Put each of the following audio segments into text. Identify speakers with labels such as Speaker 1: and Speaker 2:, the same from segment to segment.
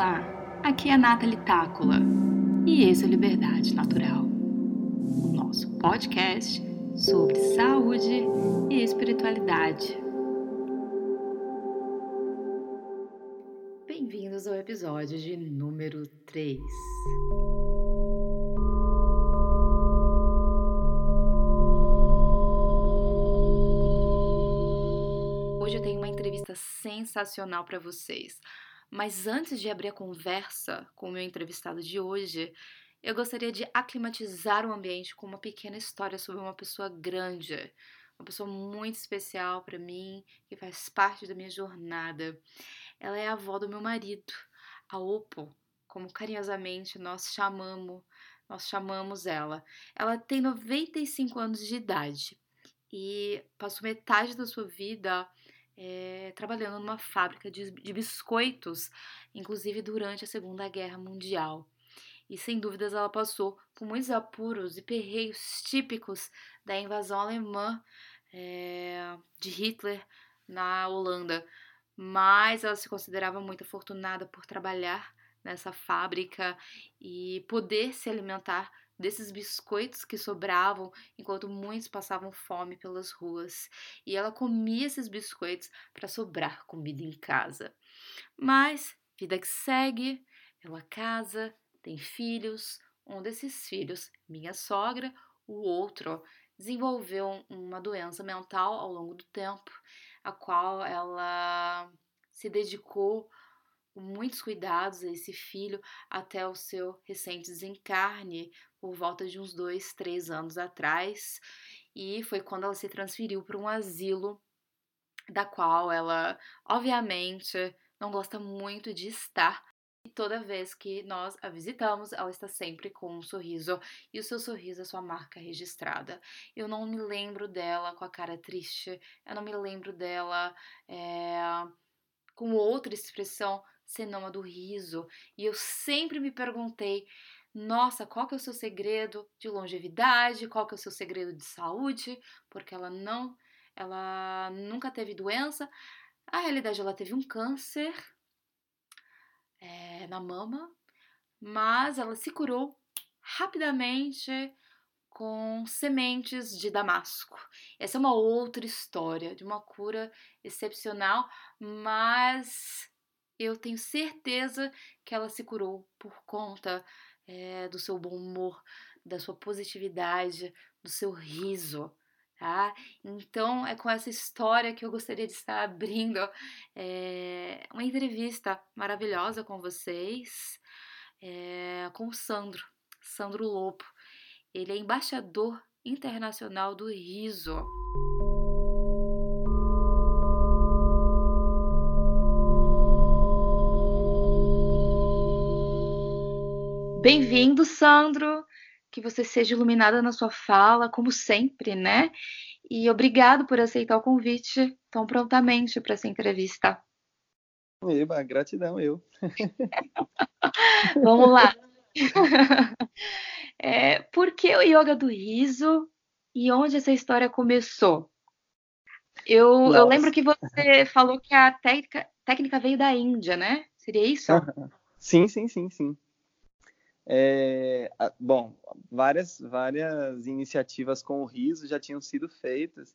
Speaker 1: Olá, aqui é a Nathalie Tácula e esse é o Liberdade Natural, o nosso podcast sobre saúde e espiritualidade. Bem-vindos ao episódio de número 3. Hoje eu tenho uma entrevista sensacional para vocês. Mas antes de abrir a conversa com o meu entrevistado de hoje, eu gostaria de aclimatizar o ambiente com uma pequena história sobre uma pessoa grande, uma pessoa muito especial para mim, que faz parte da minha jornada. Ela é a avó do meu marido, a Opo, como carinhosamente nós chamamos, nós chamamos ela. Ela tem 95 anos de idade e passou metade da sua vida é, trabalhando numa fábrica de, de biscoitos, inclusive durante a Segunda Guerra Mundial. E sem dúvidas ela passou por muitos apuros e perreios típicos da invasão alemã é, de Hitler na Holanda. Mas ela se considerava muito afortunada por trabalhar nessa fábrica e poder se alimentar desses biscoitos que sobravam enquanto muitos passavam fome pelas ruas, e ela comia esses biscoitos para sobrar comida em casa. Mas, vida que segue, ela casa, tem filhos, um desses filhos, minha sogra, o outro desenvolveu uma doença mental ao longo do tempo, a qual ela se dedicou com muitos cuidados a esse filho até o seu recente desencarne, por volta de uns dois, três anos atrás, e foi quando ela se transferiu para um asilo, da qual ela, obviamente, não gosta muito de estar. E toda vez que nós a visitamos, ela está sempre com um sorriso, e o seu sorriso é sua marca registrada. Eu não me lembro dela com a cara triste, eu não me lembro dela é, com outra expressão senão a do riso. E eu sempre me perguntei nossa, qual que é o seu segredo de longevidade? Qual que é o seu segredo de saúde? Porque ela não, ela nunca teve doença. A realidade, ela teve um câncer é, na mama, mas ela se curou rapidamente com sementes de damasco. Essa é uma outra história de uma cura excepcional, mas eu tenho certeza que ela se curou por conta é, do seu bom humor, da sua positividade, do seu riso. Tá? Então é com essa história que eu gostaria de estar abrindo é, uma entrevista maravilhosa com vocês, é, com o Sandro, Sandro Lopo. Ele é embaixador internacional do riso. Bem-vindo, Sandro. Que você seja iluminada na sua fala, como sempre, né? E obrigado por aceitar o convite tão prontamente para essa entrevista.
Speaker 2: Eba, gratidão, eu.
Speaker 1: Vamos lá. É, por que o yoga do riso e onde essa história começou? Eu, eu lembro que você falou que a técnica, técnica veio da Índia, né? Seria isso?
Speaker 2: Sim, sim, sim, sim. É, bom, várias, várias iniciativas com o riso já tinham sido feitas,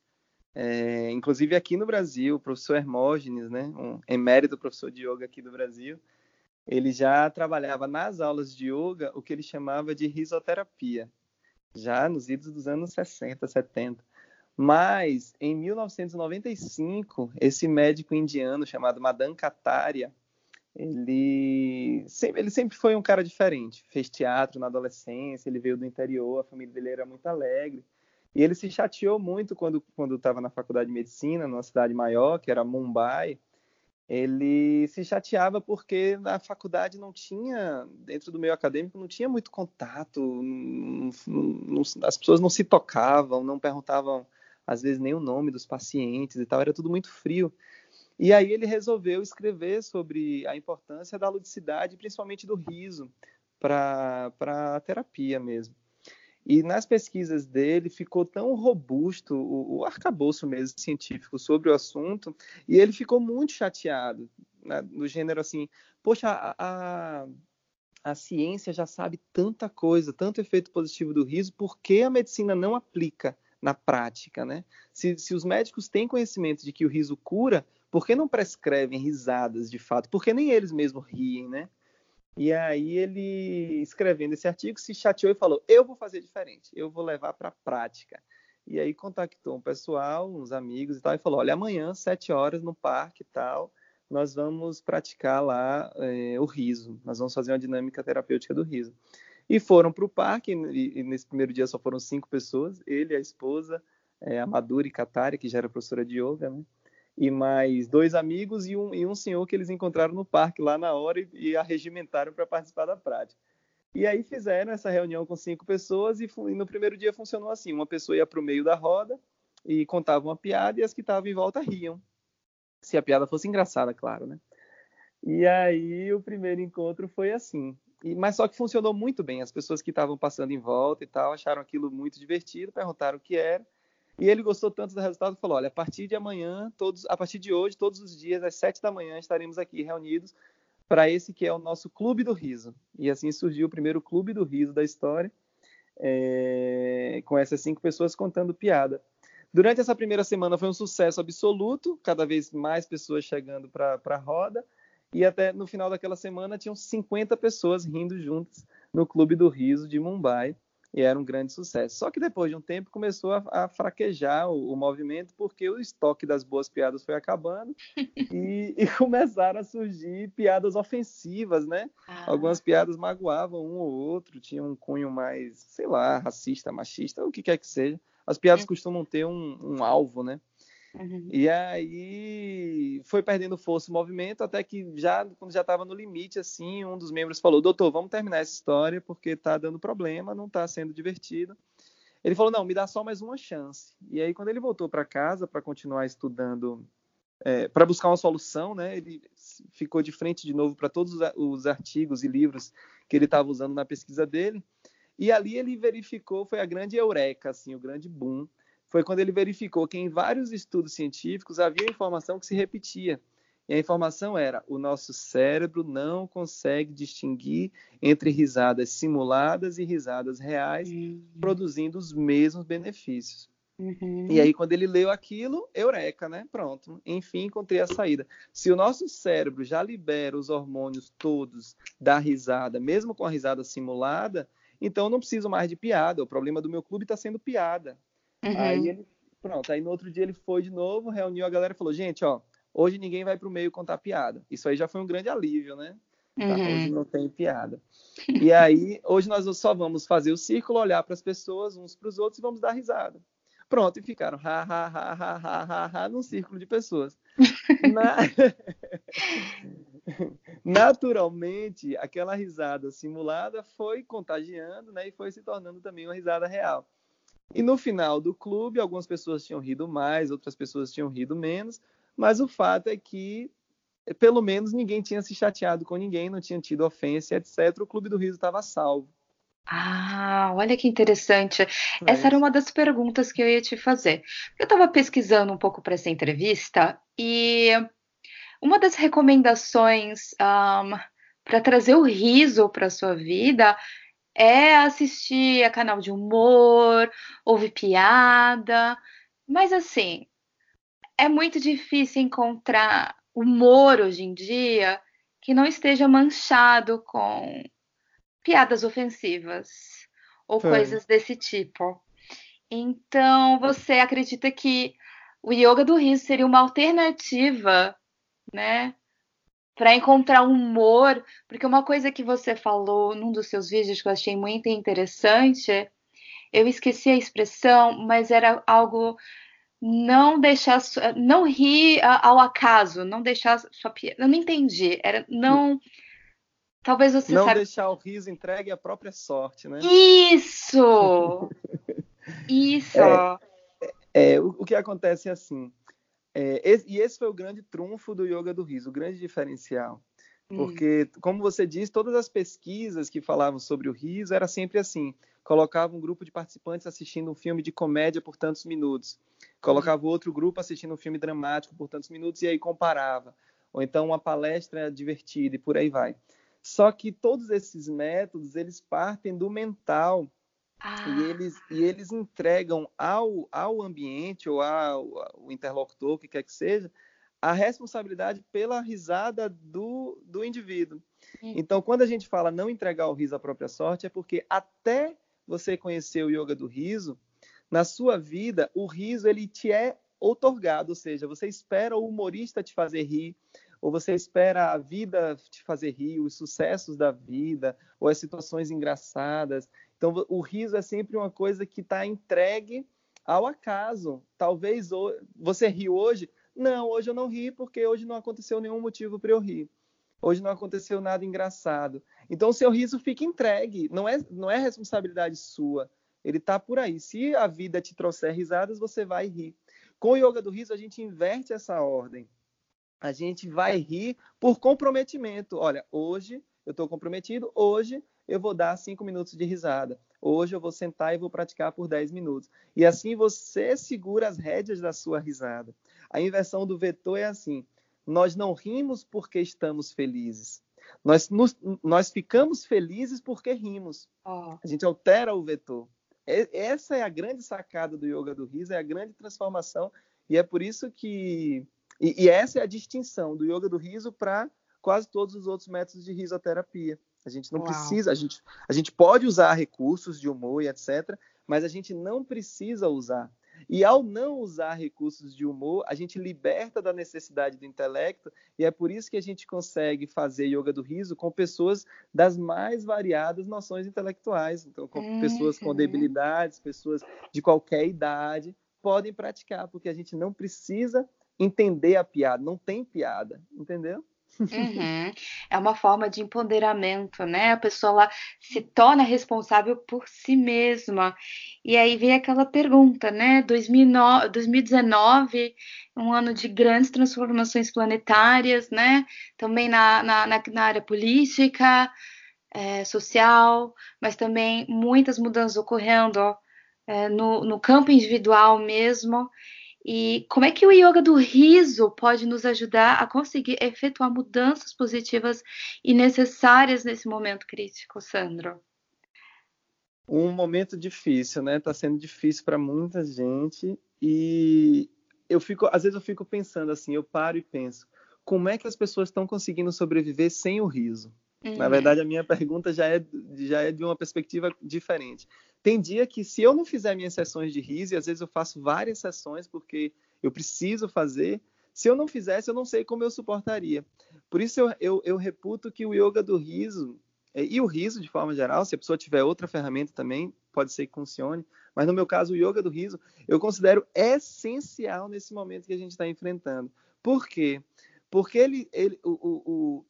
Speaker 2: é, inclusive aqui no Brasil, o professor Hermógenes, né, um emérito professor de yoga aqui do Brasil, ele já trabalhava nas aulas de yoga o que ele chamava de risoterapia, já nos idos dos anos 60, 70. Mas, em 1995, esse médico indiano chamado Madan Kataria, ele sempre, ele sempre foi um cara diferente. Fez teatro na adolescência, ele veio do interior, a família dele era muito alegre. E ele se chateou muito quando quando estava na faculdade de medicina, numa cidade maior, que era Mumbai. Ele se chateava porque na faculdade não tinha, dentro do meio acadêmico, não tinha muito contato, não, não, as pessoas não se tocavam, não perguntavam, às vezes, nem o nome dos pacientes e tal, era tudo muito frio. E aí ele resolveu escrever sobre a importância da ludicidade, principalmente do riso, para a terapia mesmo. E nas pesquisas dele ficou tão robusto o, o arcabouço mesmo científico sobre o assunto, e ele ficou muito chateado. né, do gênero assim, poxa, a, a, a, ciência já sabe tanta coisa, tanto efeito positivo do riso, por que a medicina não aplica na prática, né? Se, se os médicos têm conhecimento de que o riso cura, por que não prescrevem risadas de fato? Porque nem eles mesmos riem, né? E aí ele, escrevendo esse artigo, se chateou e falou: eu vou fazer diferente, eu vou levar para a prática. E aí contactou um pessoal, uns amigos e tal, e falou: olha, amanhã, sete horas, no parque e tal, nós vamos praticar lá é, o riso. Nós vamos fazer uma dinâmica terapêutica do riso. E foram para o parque, e, e, nesse primeiro dia só foram cinco pessoas, ele, a esposa, é, a Maduri Katari, que já era professora de yoga, né? E mais dois amigos e um, e um senhor que eles encontraram no parque lá na hora e, e arregimentaram para participar da prática. E aí fizeram essa reunião com cinco pessoas e, e no primeiro dia funcionou assim: uma pessoa ia para o meio da roda e contava uma piada e as que estavam em volta riam. Se a piada fosse engraçada, claro, né? E aí o primeiro encontro foi assim. E, mas só que funcionou muito bem. As pessoas que estavam passando em volta e tal acharam aquilo muito divertido, perguntaram o que era. E ele gostou tanto do resultado, falou: olha, a partir de amanhã, todos, a partir de hoje, todos os dias às sete da manhã estaremos aqui reunidos para esse que é o nosso Clube do Riso. E assim surgiu o primeiro Clube do Riso da história, é, com essas cinco pessoas contando piada. Durante essa primeira semana foi um sucesso absoluto, cada vez mais pessoas chegando para a roda, e até no final daquela semana tinham 50 pessoas rindo juntas no Clube do Riso de Mumbai e era um grande sucesso. Só que depois de um tempo começou a, a fraquejar o, o, movimento porque o estoque das boas piadas foi acabando e, e, começaram a surgir piadas ofensivas, né? Ah. Algumas piadas magoavam um ou outro, tinham um cunho mais, sei lá, racista, machista, o que quer que seja. As piadas hum. costumam ter um, um alvo, né? Uhum. E aí foi perdendo força o movimento, até que já quando já estava no limite, assim, um dos membros falou: Doutor, vamos terminar essa história porque está dando problema, não está sendo divertido. Ele falou: Não, me dá só mais uma chance. E aí, quando ele voltou para casa para continuar estudando, é, para buscar uma solução, né, ele ficou de frente de novo para todos os artigos e livros que ele estava usando na pesquisa dele. E ali ele verificou, foi a grande eureka, assim, o grande boom foi quando ele verificou que em vários estudos científicos havia informação que se repetia. E a informação era: o nosso cérebro não consegue distinguir entre risadas simuladas e risadas reais, uhum. produzindo os mesmos benefícios. Uhum. E aí, quando ele leu aquilo, eureka, né? Pronto, enfim, encontrei a saída. Se o nosso cérebro já libera os hormônios todos da risada, mesmo com a risada simulada, então não preciso mais de piada. O problema do meu clube está sendo piada. Uhum. Aí ele, pronto, aí no outro dia ele foi de novo, reuniu a galera e falou: gente, ó, hoje ninguém vai pro meio contar piada. Isso aí já foi um grande alívio, né? Tá, uhum. Hoje não tem piada. E aí, hoje nós só vamos fazer o círculo, olhar para as pessoas, uns para os outros e vamos dar risada. Pronto, e ficaram ha, ha, ha, ha, ha, ha, ha num círculo de pessoas. Na... Naturalmente, aquela risada simulada foi contagiando, né, e foi se tornando também uma risada real. E no final do clube, algumas pessoas tinham rido mais, outras pessoas tinham rido menos, mas o fato é que pelo menos ninguém tinha se chateado com ninguém, não tinha tido ofensa, etc. O Clube do Riso estava salvo.
Speaker 1: Ah, olha que interessante. É Essa era uma das perguntas que eu ia te fazer. Eu estava pesquisando um pouco para essa entrevista e uma das recomendações um, para trazer o riso para sua vida é assistir a canal de humor, ouvir piada, mas assim, é muito difícil encontrar humor hoje em dia que não esteja manchado com piadas ofensivas ou Foi. coisas desse tipo. Então, você acredita que o yoga do riso seria uma alternativa, né, para encontrar humor, porque uma coisa que você falou num dos seus vídeos que eu achei muito interessante, eu esqueci a expressão, mas era algo não deixar não rir ao acaso, não deixar sua piada. Eu não entendi, era não Talvez você
Speaker 2: não
Speaker 1: sabe...
Speaker 2: deixar o riso entregue à própria sorte, né?
Speaker 1: Isso. Isso.
Speaker 2: É, é, o, o que acontece é assim, é, e esse foi o grande trunfo do yoga do riso, o grande diferencial. Hum. Porque, como você disse, todas as pesquisas que falavam sobre o riso era sempre assim: colocava um grupo de participantes assistindo um filme de comédia por tantos minutos, colocava hum. outro grupo assistindo um filme dramático por tantos minutos e aí comparava. ou então uma palestra divertida e por aí vai. Só que todos esses métodos, eles partem do mental ah. e, eles, e eles entregam ao, ao ambiente ou ao, ao interlocutor, o que quer que seja, a responsabilidade pela risada do, do indivíduo. Hum. Então, quando a gente fala não entregar o riso à própria sorte, é porque até você conhecer o yoga do riso, na sua vida, o riso ele te é otorgado, ou seja, você espera o humorista te fazer rir, ou você espera a vida te fazer rir, os sucessos da vida, ou as situações engraçadas. Então, o riso é sempre uma coisa que está entregue ao acaso. Talvez você ri hoje. Não, hoje eu não ri porque hoje não aconteceu nenhum motivo para eu rir. Hoje não aconteceu nada engraçado. Então, o seu riso fica entregue. Não é, não é responsabilidade sua. Ele está por aí. Se a vida te trouxer risadas, você vai rir. Com o yoga do riso, a gente inverte essa ordem. A gente vai rir por comprometimento. Olha, hoje eu estou comprometido, hoje eu vou dar cinco minutos de risada. Hoje eu vou sentar e vou praticar por 10 minutos. E assim você segura as rédeas da sua risada. A inversão do vetor é assim: nós não rimos porque estamos felizes. Nós, nos, nós ficamos felizes porque rimos. Oh. A gente altera o vetor. Essa é a grande sacada do yoga do riso, é a grande transformação, e é por isso que. E, e essa é a distinção do yoga do riso para quase todos os outros métodos de risoterapia. A gente não Uau. precisa, a gente, a gente pode usar recursos de humor e etc., mas a gente não precisa usar. E ao não usar recursos de humor, a gente liberta da necessidade do intelecto, e é por isso que a gente consegue fazer yoga do riso com pessoas das mais variadas noções intelectuais. Então, com uhum. pessoas com debilidades, pessoas de qualquer idade, podem praticar, porque a gente não precisa entender a piada, não tem piada, entendeu?
Speaker 1: Uhum. É uma forma de empoderamento, né? A pessoa lá se torna responsável por si mesma. E aí vem aquela pergunta, né? 2009, 2019, um ano de grandes transformações planetárias, né? Também na, na, na, na área política, é, social, mas também muitas mudanças ocorrendo ó, é, no, no campo individual mesmo. E como é que o yoga do riso pode nos ajudar a conseguir efetuar mudanças positivas e necessárias nesse momento crítico, Sandro?
Speaker 2: Um momento difícil, né? Está sendo difícil para muita gente e eu fico, às vezes eu fico pensando assim, eu paro e penso, como é que as pessoas estão conseguindo sobreviver sem o riso? Uhum. Na verdade, a minha pergunta já é, já é de uma perspectiva diferente. Tem dia que, se eu não fizer minhas sessões de riso, e às vezes eu faço várias sessões porque eu preciso fazer, se eu não fizesse, eu não sei como eu suportaria. Por isso, eu, eu, eu reputo que o yoga do riso, é, e o riso de forma geral, se a pessoa tiver outra ferramenta também, pode ser que funcione, mas no meu caso, o yoga do riso, eu considero essencial nesse momento que a gente está enfrentando. Por quê? Porque ele, ele o, o,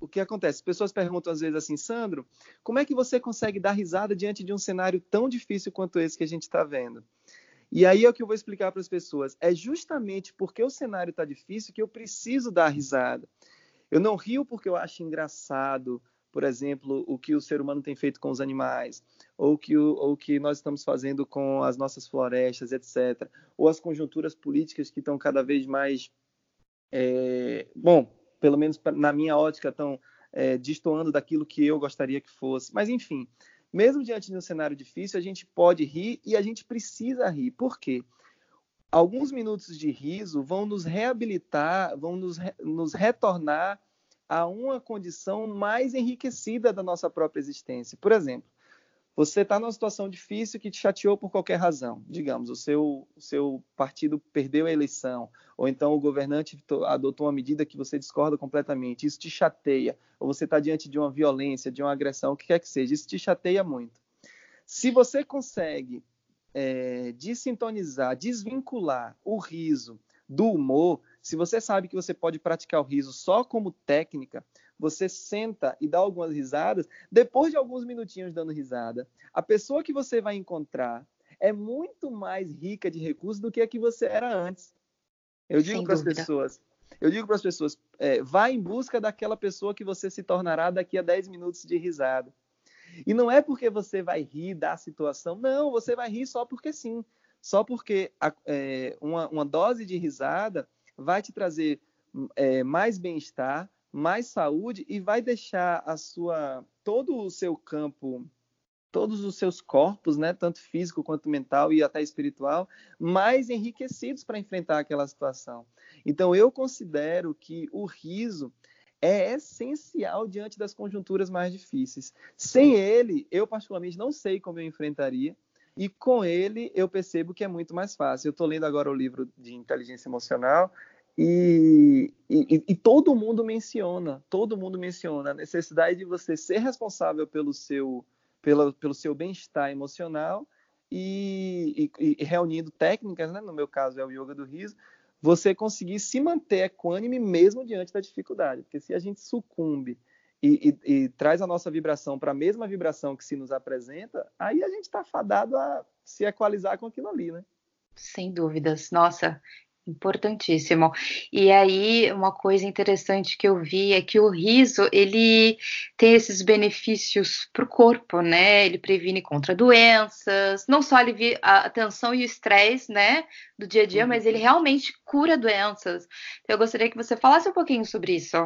Speaker 2: o que acontece? As pessoas perguntam às vezes assim, Sandro, como é que você consegue dar risada diante de um cenário tão difícil quanto esse que a gente está vendo? E aí é o que eu vou explicar para as pessoas. É justamente porque o cenário está difícil que eu preciso dar risada. Eu não rio porque eu acho engraçado, por exemplo, o que o ser humano tem feito com os animais, ou que o ou que nós estamos fazendo com as nossas florestas, etc. Ou as conjunturas políticas que estão cada vez mais. É... Bom, pelo menos na minha ótica, estão é, destoando daquilo que eu gostaria que fosse. Mas, enfim, mesmo diante de um cenário difícil, a gente pode rir e a gente precisa rir. Por quê? Alguns minutos de riso vão nos reabilitar, vão nos, nos retornar a uma condição mais enriquecida da nossa própria existência. Por exemplo, você está numa situação difícil que te chateou por qualquer razão. Digamos, o seu, o seu partido perdeu a eleição, ou então o governante adotou uma medida que você discorda completamente. Isso te chateia, ou você está diante de uma violência, de uma agressão, o que quer que seja. Isso te chateia muito. Se você consegue é, desintonizar, desvincular o riso do humor, se você sabe que você pode praticar o riso só como técnica, você senta e dá algumas risadas, depois de alguns minutinhos dando risada, a pessoa que você vai encontrar é muito mais rica de recursos do que a que você era antes. Eu digo para as pessoas, eu digo para as pessoas, é, vá em busca daquela pessoa que você se tornará daqui a 10 minutos de risada. E não é porque você vai rir da situação, não, você vai rir só porque sim. Só porque a, é, uma, uma dose de risada vai te trazer é, mais bem-estar, mais saúde e vai deixar a sua todo o seu campo todos os seus corpos, né, tanto físico quanto mental e até espiritual, mais enriquecidos para enfrentar aquela situação. Então eu considero que o riso é essencial diante das conjunturas mais difíceis. Sem ele, eu particularmente não sei como eu enfrentaria, e com ele eu percebo que é muito mais fácil. Eu estou lendo agora o livro de inteligência emocional e, e, e, todo mundo menciona, todo mundo menciona a necessidade de você ser responsável pelo seu, pelo, pelo seu bem-estar emocional e, e, reunindo técnicas, né? no meu caso é o yoga do riso, você conseguir se manter equânime mesmo diante da dificuldade. Porque se a gente sucumbe e traz a nossa vibração para a mesma vibração que se nos apresenta, aí a gente está fadado a se equalizar com aquilo ali, né?
Speaker 1: Sem dúvidas. Nossa, Importantíssimo. E aí, uma coisa interessante que eu vi é que o riso, ele tem esses benefícios para o corpo, né? Ele previne contra doenças, não só alivia a tensão e o estresse, né, do dia a dia, uhum. mas ele realmente cura doenças. Então, eu gostaria que você falasse um pouquinho sobre isso.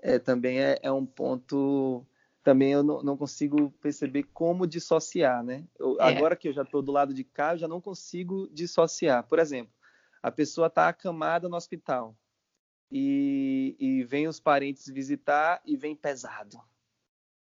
Speaker 2: É, também é, é um ponto também eu não, não, consigo perceber como dissociar, né? Eu, é. Agora que eu já estou do lado de cá, eu já não consigo dissociar. Por exemplo, a pessoa está acamada no hospital e, e vem os parentes visitar e vem pesado.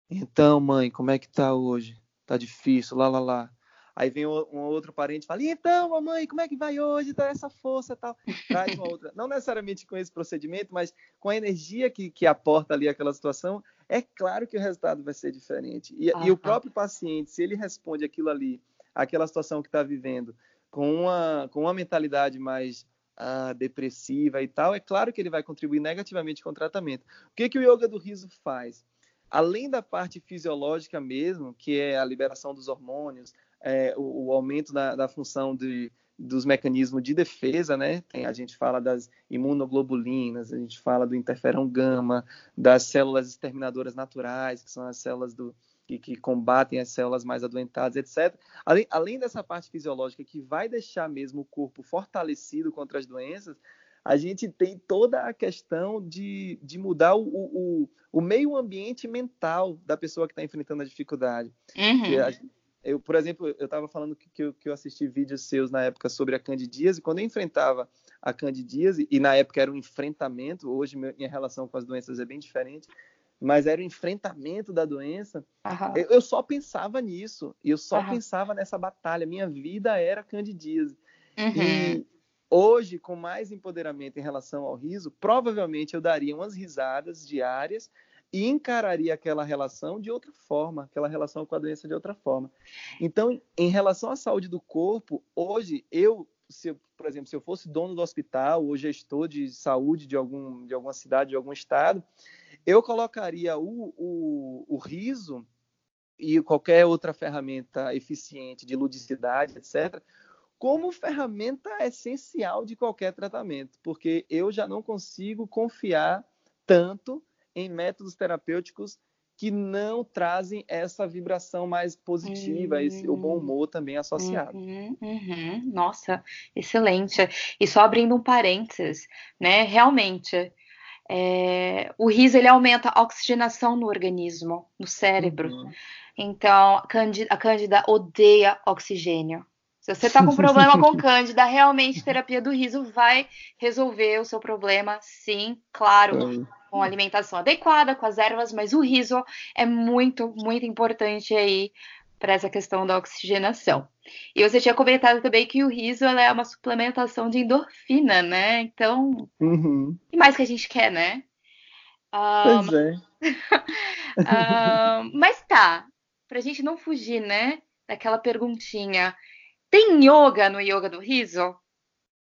Speaker 2: Então, mãe, como é que tá hoje? Tá difícil, lá, lá, lá. Aí vem um outro parente e fala: então, mamãe, como é que vai hoje? Dá essa força tal. Traz uma outra. Não necessariamente com esse procedimento, mas com a energia que, que aporta ali aquela situação, é claro que o resultado vai ser diferente. E, ah, e o próprio paciente, se ele responde aquilo ali, aquela situação que está vivendo, com uma, com uma mentalidade mais ah, depressiva e tal, é claro que ele vai contribuir negativamente com o tratamento. O que, que o yoga do riso faz? Além da parte fisiológica mesmo, que é a liberação dos hormônios, é, o, o, aumento da, da função de, dos mecanismos de defesa, né? Tem, a gente fala das imunoglobulinas, a gente fala do interferão gama, das células exterminadoras naturais, que são as células do, que, que combatem as células mais adoentadas, etc. Além, além dessa parte fisiológica que vai deixar mesmo o corpo fortalecido contra as doenças, a gente tem toda a questão de, de mudar o, o, o meio ambiente mental da pessoa que está enfrentando a dificuldade. Uhum. A, eu, por exemplo, eu estava falando que, que, eu, que, eu, assisti vídeos seus na época sobre a candidíase, e quando eu enfrentava a candidíase, e na época era um enfrentamento, hoje minha relação com as doenças é bem diferente, mas era o enfrentamento da doença, eu, eu, só pensava nisso, eu só pensava nessa batalha, minha vida era candidíase. Uhum. E hoje, com mais empoderamento em relação ao riso, provavelmente eu daria umas risadas diárias, e encararia aquela relação de outra forma, aquela relação com a doença de outra forma. Então, em relação à saúde do corpo, hoje eu, se por exemplo, se eu fosse dono do hospital ou gestor de saúde de, algum, de alguma cidade, de algum estado, eu colocaria o, o, o riso e qualquer outra ferramenta eficiente de ludicidade, etc., como ferramenta essencial de qualquer tratamento, porque eu já não consigo confiar tanto em métodos terapêuticos que não trazem essa vibração mais positiva, uhum. esse, o bom hum. humor também associado.
Speaker 1: Uhum, uhum. Nossa, excelente. E só abrindo um parênteses, né? Realmente, é, o riso ele aumenta a oxigenação no organismo, no cérebro. Uhum. Então, a cândida, a cândida odeia oxigênio. Se você está com problema com cândida, realmente terapia do riso vai resolver o seu problema, sim, claro com alimentação adequada, com as ervas, mas o riso é muito, muito importante aí para essa questão da oxigenação. E você tinha comentado também que o riso é uma suplementação de endorfina, né? Então, uhum. e mais que a gente quer, né?
Speaker 2: Pois é.
Speaker 1: um, mas tá, pra gente não fugir, né? Daquela perguntinha. Tem yoga no yoga do riso?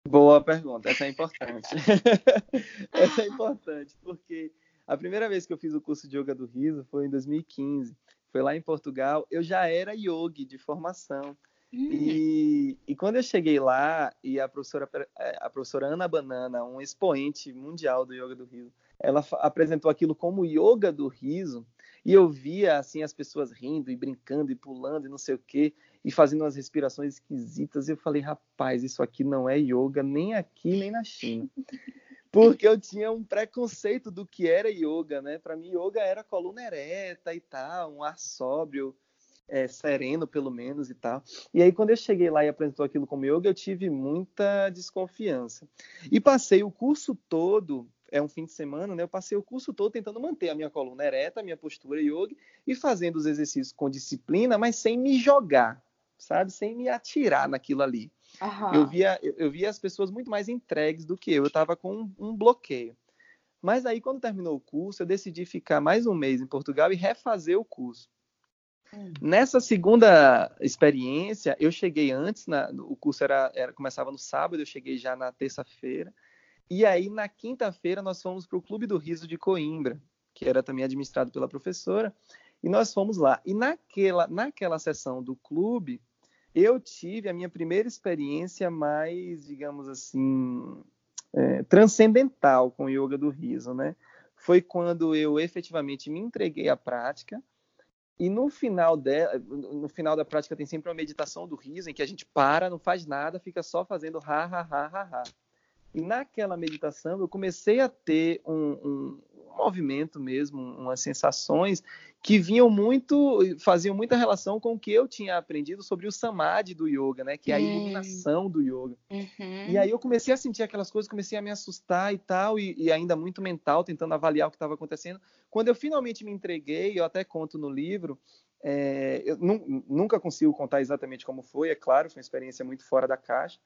Speaker 2: Boa pergunta, essa é importante. essa é importante, porque a primeira vez que eu fiz o curso de Yoga do Riso foi em 2015. Foi lá em Portugal. Eu já era yogi de formação. Hum. E, e, quando eu cheguei lá, e a professora, a professora Ana Banana, um expoente mundial do Yoga do Riso, ela apresentou aquilo como Yoga do Riso, e eu via assim as pessoas rindo e brincando e pulando e não sei o quê. E fazendo umas respirações esquisitas. Eu falei, rapaz, isso aqui não é yoga nem aqui nem na China. Porque eu tinha um preconceito do que era yoga, né? Para mim, yoga era coluna ereta e tal, um ar sóbrio, é, sereno pelo menos e tal. E aí, quando eu cheguei lá e apresentou aquilo como yoga, eu tive muita desconfiança. E passei o curso todo é um fim de semana, né? Eu passei o curso todo tentando manter a minha coluna ereta, a minha postura yoga e fazendo os exercícios com disciplina, mas sem me jogar, sabe? Sem me atirar naquilo ali. Uhum. Eu, via, eu, via as pessoas muito mais entregues do que eu. Eu estava com um, um, bloqueio. Mas aí, quando terminou o curso, eu decidi ficar mais um mês em Portugal e refazer o curso. Hum. Nessa segunda experiência, eu cheguei antes, na, o curso era, era, começava no sábado, eu cheguei já na terça-feira. E aí, na quinta-feira, nós fomos para o Clube do Riso de Coimbra, que era também administrado pela professora, e nós fomos lá. E naquela, naquela sessão do clube, eu tive a minha primeira experiência mais, digamos assim, é, transcendental com o yoga do riso, né? Foi quando eu efetivamente me entreguei à prática. E no final, de, no final da prática tem sempre uma meditação do riso, em que a gente para, não faz nada, fica só fazendo ha, ha, ha, ha, ha. E naquela meditação eu comecei a ter um, um movimento mesmo, umas sensações que vinham muito, faziam muita relação com o que eu tinha aprendido sobre o samadhi do yoga, né? Que é a iluminação do yoga. Uhum. E aí eu comecei a sentir aquelas coisas, comecei a me assustar e tal, e, e ainda muito mental, tentando avaliar o que estava acontecendo. Quando eu finalmente me entreguei, eu até conto no livro, é, eu nunca consigo contar exatamente como foi, é claro, foi uma experiência muito fora da caixa,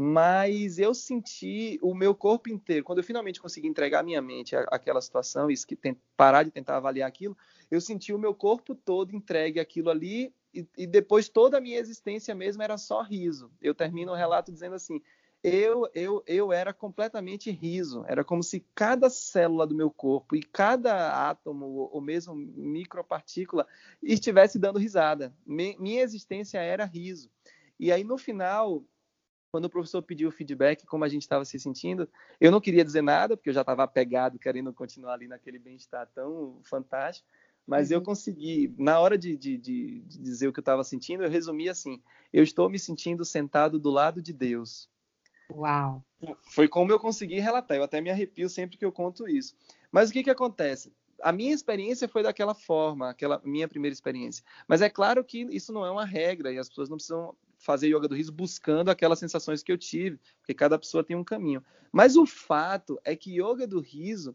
Speaker 2: mas eu senti o meu corpo inteiro, quando eu finalmente consegui entregar minha mente àquela situação e parar de tentar avaliar aquilo, eu senti o meu corpo todo entregue aquilo ali e, e, depois toda a minha existência mesmo era só riso. Eu termino o relato dizendo assim: eu, eu, eu era completamente riso. Era como se cada célula do meu corpo e cada átomo ou mesmo micropartícula estivesse dando risada. Minha existência era riso. E aí no final quando o professor pediu o feedback, como a gente estava se sentindo, eu não queria dizer nada, porque eu já estava apegado, querendo continuar ali naquele bem-estar tão fantástico. Mas uhum. eu consegui, na hora de, de, de, de dizer o que eu estava sentindo, eu resumi assim: eu estou me sentindo sentado do lado de Deus.
Speaker 1: Uau!
Speaker 2: Foi como eu consegui relatar. Eu até me arrepio sempre que eu conto isso. Mas o que, que acontece? A minha experiência foi daquela forma, aquela minha primeira experiência. Mas é claro que isso não é uma regra e as pessoas não precisam fazer yoga do riso buscando aquelas sensações que eu tive, porque cada pessoa tem um caminho. Mas o fato é que yoga do riso,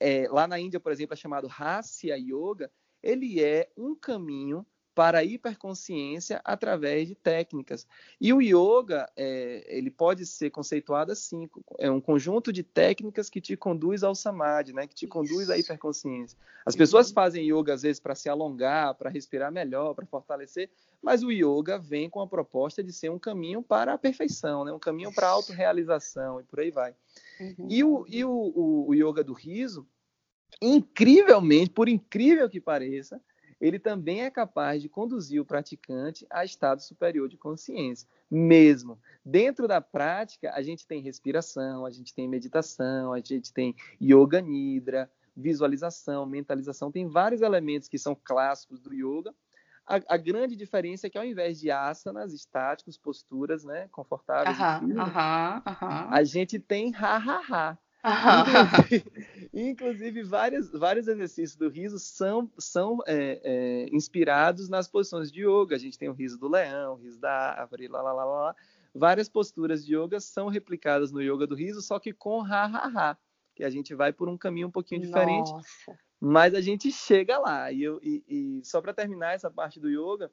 Speaker 2: é, lá na Índia, por exemplo, é chamado Hasya Yoga, ele é um caminho para a hiperconsciência através de técnicas. E o yoga, é, ele pode ser conceituado assim, é um conjunto de técnicas que te conduz ao samadhi, né, que te conduz à hiperconsciência. As pessoas uhum. fazem yoga às vezes para se alongar, para respirar melhor, para fortalecer, mas o yoga vem com a proposta de ser um caminho para a perfeição, né, um caminho para a autorrealização e por aí vai. Uhum. E, o, e o, o, o yoga do riso, incrivelmente, por incrível que pareça, ele também é capaz de conduzir o praticante a estado superior de consciência. Mesmo dentro da prática, a gente tem respiração, a gente tem meditação, a gente tem yoga nidra, visualização, mentalização, tem vários elementos que são clássicos do yoga. A, a grande diferença é que ao invés de asanas estáticos, posturas, né, confortáveis, a gente tem ha ha ha, Inclusive, inclusive vários, vários exercícios do riso são, são é, é, inspirados nas posições de yoga. A gente tem o riso do leão, o riso da árvore, lá, lá, lá, lá. Várias posturas de yoga são replicadas no yoga do riso, só que com ha, ha, ha. Que a gente vai por um caminho um pouquinho diferente. Nossa. Mas a gente chega lá. E, eu, e, e só para terminar essa parte do yoga,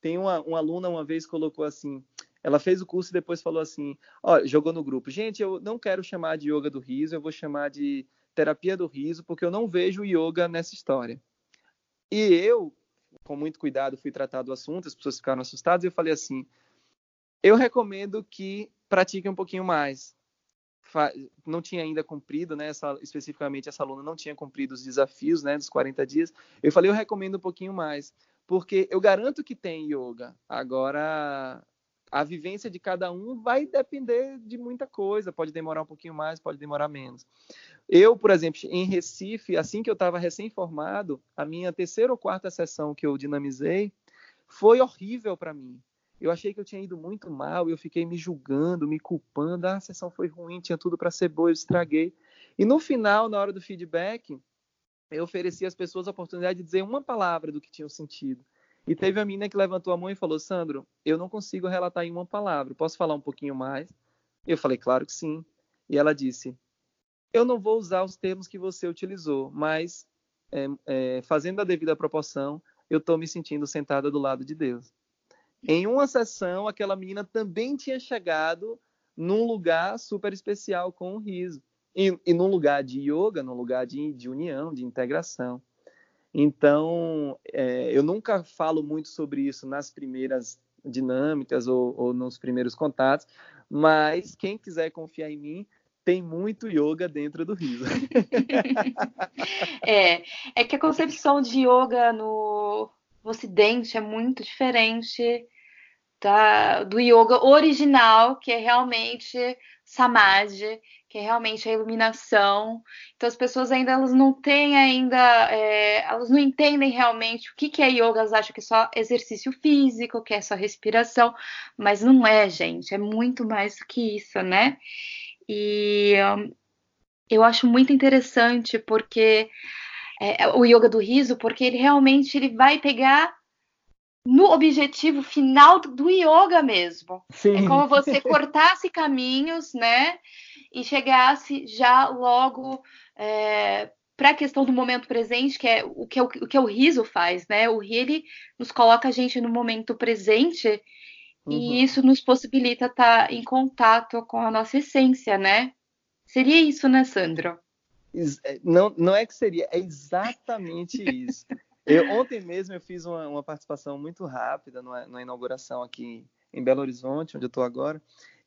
Speaker 2: tem uma, uma aluna uma vez colocou assim: ela fez o curso e depois falou assim, ó, jogou no grupo, gente, eu não quero chamar de yoga do riso, eu vou chamar de terapia do riso, porque eu não vejo yoga nessa história. E eu, com muito cuidado, fui tratar do assunto, as pessoas ficaram assustadas, e eu falei assim, eu recomendo que pratiquem um pouquinho mais. Não tinha ainda cumprido, né, essa, especificamente essa aluna não tinha cumprido os desafios, né, dos 40 dias. Eu falei, eu recomendo um pouquinho mais, porque eu garanto que tem yoga. Agora, a vivência de cada um vai depender de muita coisa, pode demorar um pouquinho mais, pode demorar menos. Eu, por exemplo, em Recife, assim que eu estava recém-formado, a minha terceira ou quarta sessão que eu dinamizei foi horrível para mim. Eu achei que eu tinha ido muito mal, eu fiquei me julgando, me culpando. Ah, a sessão foi ruim, tinha tudo para ser boa, eu estraguei. E no final, na hora do feedback, eu ofereci às pessoas a oportunidade de dizer uma palavra do que tinham sentido. E teve a menina que levantou a mão e falou: Sandro, eu não consigo relatar em uma palavra, posso falar um pouquinho mais? Eu falei: Claro que sim. E ela disse: Eu não vou usar os termos que você utilizou, mas é, é, fazendo a devida proporção, eu estou me sentindo sentada do lado de Deus. Em uma sessão, aquela menina também tinha chegado num lugar super especial com o riso. E, e num lugar de yoga, num lugar de, de união, de integração. Então, é, eu nunca falo muito sobre isso nas primeiras dinâmicas ou, ou, nos primeiros contatos, mas quem quiser confiar em mim, tem muito yoga dentro do riso.
Speaker 1: é, é que a concepção de yoga no, Ocidente é muito diferente da, do yoga original, que é realmente samadhi, que é realmente a iluminação. Então as pessoas ainda elas não têm ainda, é, elas não entendem realmente o que, que é yoga, elas acham que é só exercício físico, que é só respiração, mas não é, gente, é muito mais do que isso, né? E um, eu acho muito interessante porque é, o yoga do riso, porque ele realmente ele vai pegar no objetivo final do yoga mesmo. Sim. É como você cortasse caminhos, né? E chegasse já logo é, para a questão do momento presente, que é o que, é o, o que é o riso faz, né? O rir ele nos coloca a gente no momento presente uhum. e isso nos possibilita estar tá em contato com a nossa essência, né? Seria isso, né, Sandro?
Speaker 2: É, não, não é que seria, é exatamente isso. Eu, ontem mesmo eu fiz uma, uma participação muito rápida numa, inauguração aqui em Belo Horizonte, onde eu estou agora,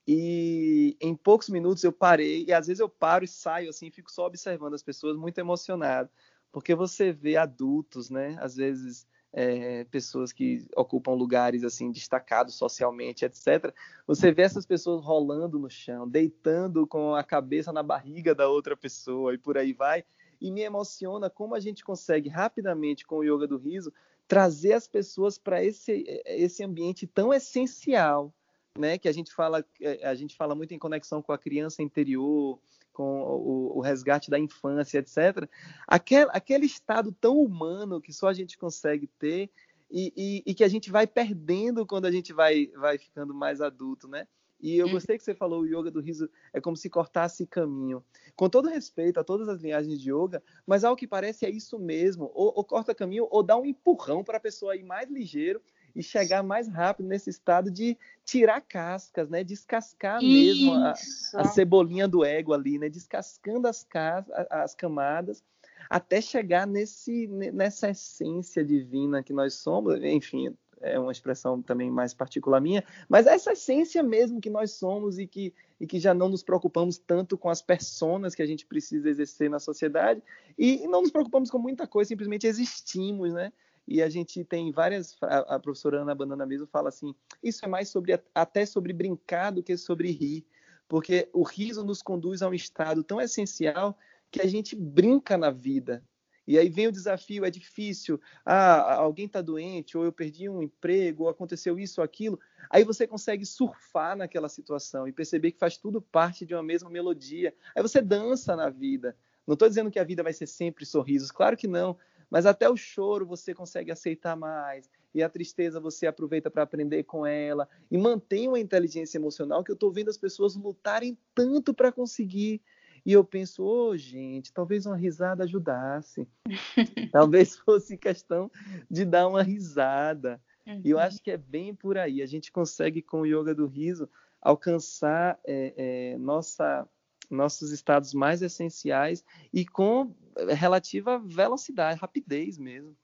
Speaker 2: e em poucos minutos eu parei, e às vezes eu paro e saio assim, fico só observando as pessoas, muito emocionado, porque você vê adultos, né, às vezes é, pessoas que ocupam lugares assim destacados socialmente, etc. Você vê essas pessoas rolando no chão, deitando com a cabeça na barriga da outra pessoa e por aí vai e me emociona como a gente consegue rapidamente com o yoga do riso trazer as pessoas para esse, esse ambiente tão essencial, né? Que a gente fala a gente fala muito em conexão com a criança interior, com o, o resgate da infância, etc. Aquele, aquele estado tão humano que só a gente consegue ter e, e, e, que a gente vai perdendo quando a gente vai, vai ficando mais adulto, né? E eu uhum. gostei que você falou, o yoga do riso é como se cortasse caminho. Com todo respeito a todas as linhagens de yoga, mas ao que parece é isso mesmo. Ou, ou corta caminho, ou dá um empurrão para a pessoa ir mais ligeiro e chegar mais rápido nesse estado de tirar cascas, né? Descascar mesmo a, a, cebolinha do ego ali, né? Descascando as, cas, as camadas até chegar nesse, nessa essência divina que nós somos. Enfim, é uma expressão também mais particular minha, mas essa essência mesmo que nós somos e que, e que já não nos preocupamos tanto com as personas que a gente precisa exercer na sociedade e não nos preocupamos com muita coisa, simplesmente existimos, né? E a gente tem várias, a, a professora Ana Banana mesmo fala assim, isso é mais sobre até sobre brincar do que sobre rir, porque o riso nos conduz a um estado tão essencial que a gente brinca na vida, e aí vem o desafio, é difícil. Ah, alguém está doente, ou eu perdi um emprego, ou aconteceu isso ou aquilo. Aí você consegue surfar naquela situação e perceber que faz tudo parte de uma mesma melodia. Aí você dança na vida. Não estou dizendo que a vida vai ser sempre sorrisos, claro que não. Mas até o choro você consegue aceitar mais. E a tristeza você aproveita para aprender com ela. E mantém uma inteligência emocional que eu estou vendo as pessoas lutarem tanto para conseguir. E eu penso, ô oh, gente, talvez uma risada ajudasse. talvez fosse questão de dar uma risada. Uhum. E eu uhum. acho que é bem por aí. A gente consegue, com o yoga do riso, alcançar é, é, nossa, nossos estados mais essenciais e com relativa velocidade, rapidez mesmo.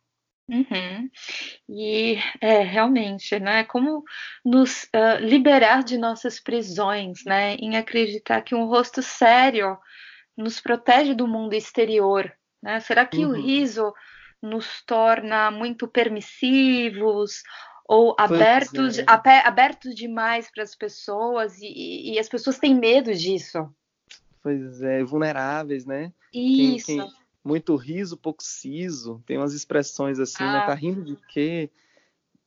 Speaker 1: Uhum. E é realmente, né? Como nos uh, liberar de nossas prisões, né? Em acreditar que um rosto sério nos protege do mundo exterior, né? Será que uhum. o riso nos torna muito permissivos ou abertos, é. abertos demais para as pessoas e, e, as pessoas têm medo disso?
Speaker 2: Pois é, vulneráveis, né?
Speaker 1: Isso. Quem, quem
Speaker 2: muito riso, pouco siso. Tem umas expressões assim, ah. né? Tá rindo de quê?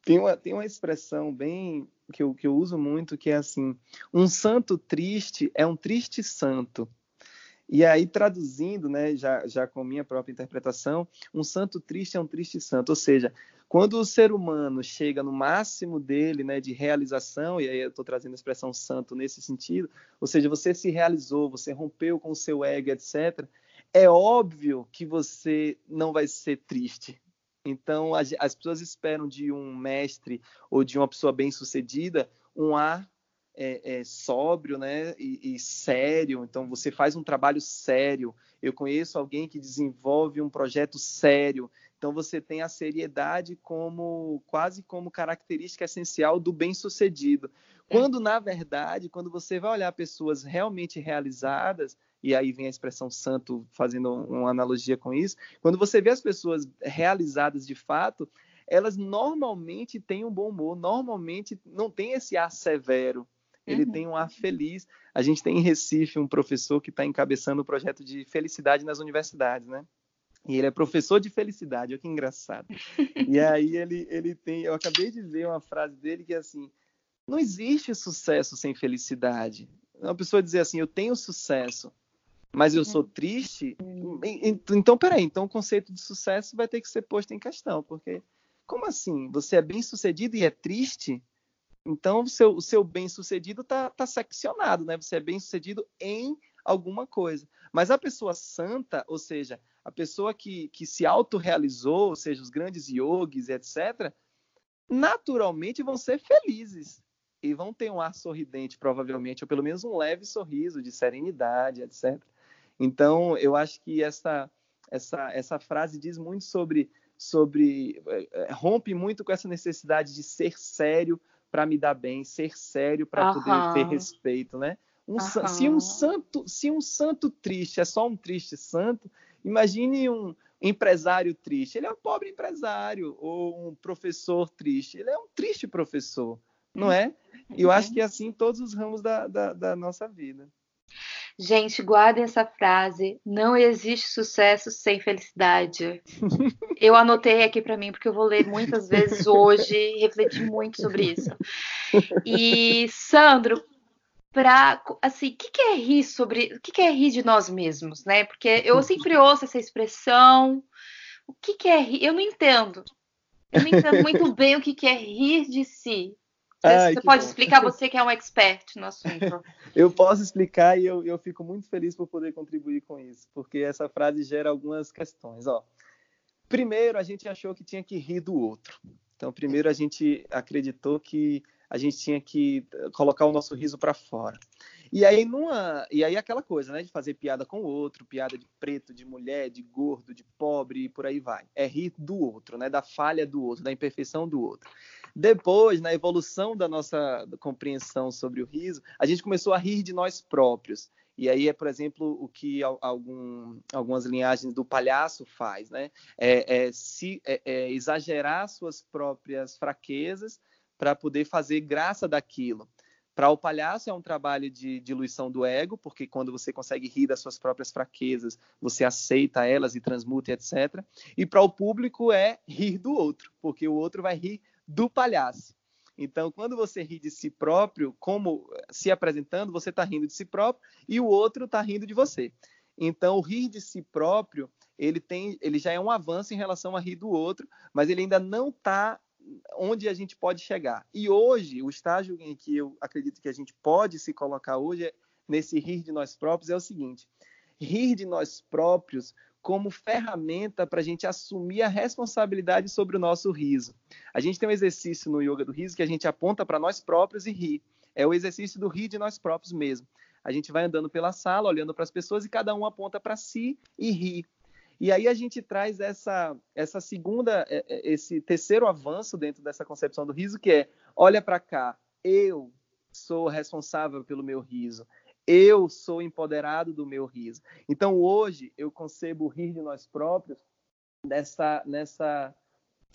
Speaker 2: tem uma, tem uma expressão bem que eu, que eu uso muito que é assim: um santo triste é um triste santo. E aí, traduzindo, né, já, já com minha própria interpretação, um santo triste é um triste santo. Ou seja, quando o ser humano chega no máximo dele, né, de realização, e aí eu estou trazendo a expressão santo nesse sentido, ou seja, você se realizou, você rompeu com o seu ego, etc., é óbvio que você não vai ser triste. Então, as, as pessoas esperam de um mestre ou de uma pessoa bem-sucedida um ar é, é, sóbrio né, e, e, sério. Então, você faz um trabalho sério. Eu conheço alguém que desenvolve um projeto sério. Então, você tem a seriedade como quase como característica essencial do bem-sucedido. Quando, na verdade, quando você vai olhar pessoas realmente realizadas, e aí vem a expressão santo fazendo uma analogia com isso, quando você vê as pessoas realizadas de fato, elas normalmente têm um bom humor, normalmente não tem esse ar severo, ele uhum. tem um ar feliz. A gente tem em Recife um professor que está encabeçando o projeto de felicidade nas universidades, né? E ele é professor de felicidade, olha que engraçado. E aí ele, ele tem, eu acabei de ver uma frase dele que é assim, não existe sucesso sem felicidade. Uma pessoa dizer assim, eu tenho sucesso, mas eu sou uhum. triste, então peraí, então o conceito de sucesso vai ter que ser posto em questão, porque como assim? Você é bem sucedido e é triste? Então o seu, o seu bem sucedido está tá seccionado, né? Você é bem sucedido em alguma coisa. Mas a pessoa santa, ou seja, a pessoa que, que se autorrealizou, ou seja, os grandes yogis, etc., naturalmente vão ser felizes e vão ter um ar sorridente, provavelmente, ou pelo menos um leve sorriso de serenidade, etc. Então, eu acho que essa, essa, essa frase diz muito sobre, sobre é, rompe muito com essa necessidade de ser sério para me dar bem, ser sério para poder ter respeito, né? Um, se um santo, se um santo triste é só um triste santo, imagine um empresário triste. Ele é um pobre empresário ou um professor triste. Ele é um triste professor, não é? E eu acho que é assim em todos os ramos da, da, da nossa vida.
Speaker 1: Gente, guardem essa frase. Não existe sucesso sem felicidade. Eu anotei aqui para mim porque eu vou ler muitas vezes hoje e refletir muito sobre isso. E Sandro, para assim, o que, que, é rir sobre, o que, que, é rir de nós mesmos, né? Porque eu sempre ouço essa expressão. O que, que é rir? Eu não entendo. Eu não entendo muito bem o que, que é rir de si. Ai, você pode bom. explicar, você que é um expert no assunto.
Speaker 2: eu posso explicar e eu, eu fico muito feliz por poder contribuir com isso, porque essa frase gera algumas questões. Ó, primeiro, a gente achou que tinha que rir do outro. Então, primeiro, a gente acreditou que a gente tinha que colocar o nosso riso para fora. E aí, numa, e aí aquela coisa, né, de fazer piada com o outro, piada de preto, de mulher, de gordo, de pobre e por aí vai. É rir do outro, né, da falha do outro, da imperfeição do outro. Depois, na evolução da nossa compreensão sobre o riso, a gente começou a rir de nós próprios. E aí é, por exemplo, o que algum, algumas linhagens do palhaço faz, né? É, é, se, é, é exagerar suas próprias fraquezas para poder fazer graça daquilo. Para o palhaço é um trabalho de diluição do ego, porque quando você consegue rir das suas próprias fraquezas, você aceita elas e transmuta, etc. E para o público é rir do outro, porque o outro vai rir do palhaço. Então, quando você ri de si próprio, como se apresentando, você está rindo de si próprio e o outro está rindo de você. Então, o rir de si próprio, ele tem, ele já é um avanço em relação a rir do outro, mas ele ainda não está onde a gente pode chegar. E hoje, o estágio em que eu acredito que a gente pode se colocar hoje é, nesse rir de nós próprios é o seguinte: rir de nós próprios como ferramenta para a gente assumir a responsabilidade sobre o nosso riso. A gente tem um exercício no yoga do riso que a gente aponta para nós próprios e ri. É o exercício do rir de nós próprios mesmo. A gente vai andando pela sala, olhando para as pessoas e cada um aponta para si e ri. E aí a gente traz essa, essa segunda, é, é, esse terceiro avanço dentro dessa concepção do riso, que é: olha para cá, eu sou responsável pelo meu riso. Eu sou empoderado do meu riso. Então hoje eu concebo rir de nós próprios nessa, nessa,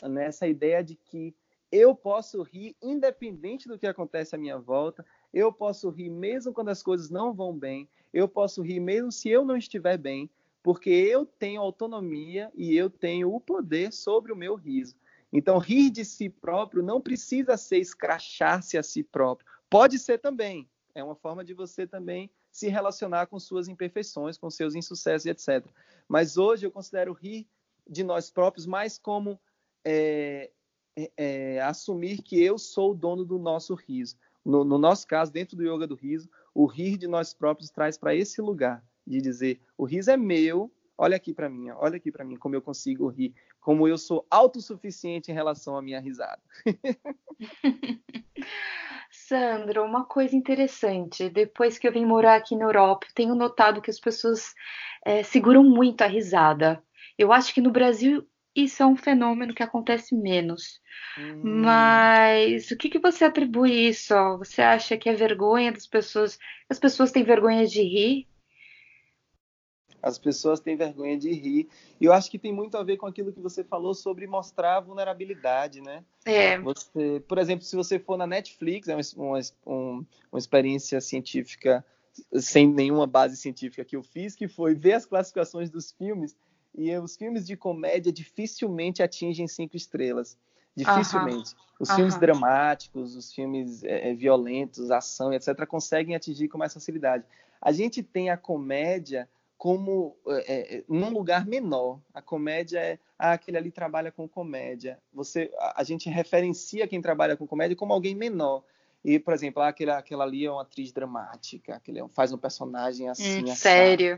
Speaker 2: nessa ideia de que eu posso rir independente do que acontece à minha volta, eu posso rir mesmo quando as coisas não vão bem, eu posso rir mesmo se eu não estiver bem, porque eu tenho autonomia e eu tenho o poder sobre o meu riso. Então, rir de si próprio não precisa ser escrachar-se a si próprio. Pode ser também. É uma forma de você também se relacionar com suas imperfeições, com seus insucessos, etc. Mas hoje eu considero rir de nós próprios mais como é, é, é, assumir que eu sou o dono do nosso riso. No, no, nosso caso, dentro do yoga do riso, o rir de nós próprios traz para esse lugar de dizer: o riso é meu, olha aqui para mim, olha aqui para mim como eu consigo rir, como eu sou autossuficiente em relação à minha risada.
Speaker 1: Sandro, uma coisa interessante. Depois que eu vim morar aqui na Europa, tenho notado que as pessoas é, seguram muito a risada. Eu acho que no Brasil isso é um fenômeno que acontece menos. Hum. Mas o que, que você atribui isso? Você acha que é vergonha das pessoas? As pessoas têm vergonha de rir?
Speaker 2: As pessoas têm vergonha de rir. E eu acho que tem muito a ver com aquilo que você falou sobre mostrar a vulnerabilidade, né?
Speaker 1: É.
Speaker 2: Você, por exemplo, se você for na Netflix, é uma, uma, uma experiência científica sem nenhuma base científica que eu fiz, que foi ver as classificações dos filmes e os filmes de comédia dificilmente atingem cinco estrelas. Dificilmente. Os filmes dramáticos, os filmes é, violentos, ação, etc., conseguem atingir com mais facilidade. A gente tem a comédia como é, é, num lugar menor. A comédia é ah, aquele ali trabalha com comédia. Você, a, a, gente referencia quem trabalha com comédia como alguém menor. E, por exemplo, ah, aquela, aquela ali é uma atriz dramática, aquele é faz um personagem assim.
Speaker 1: Hum, sério.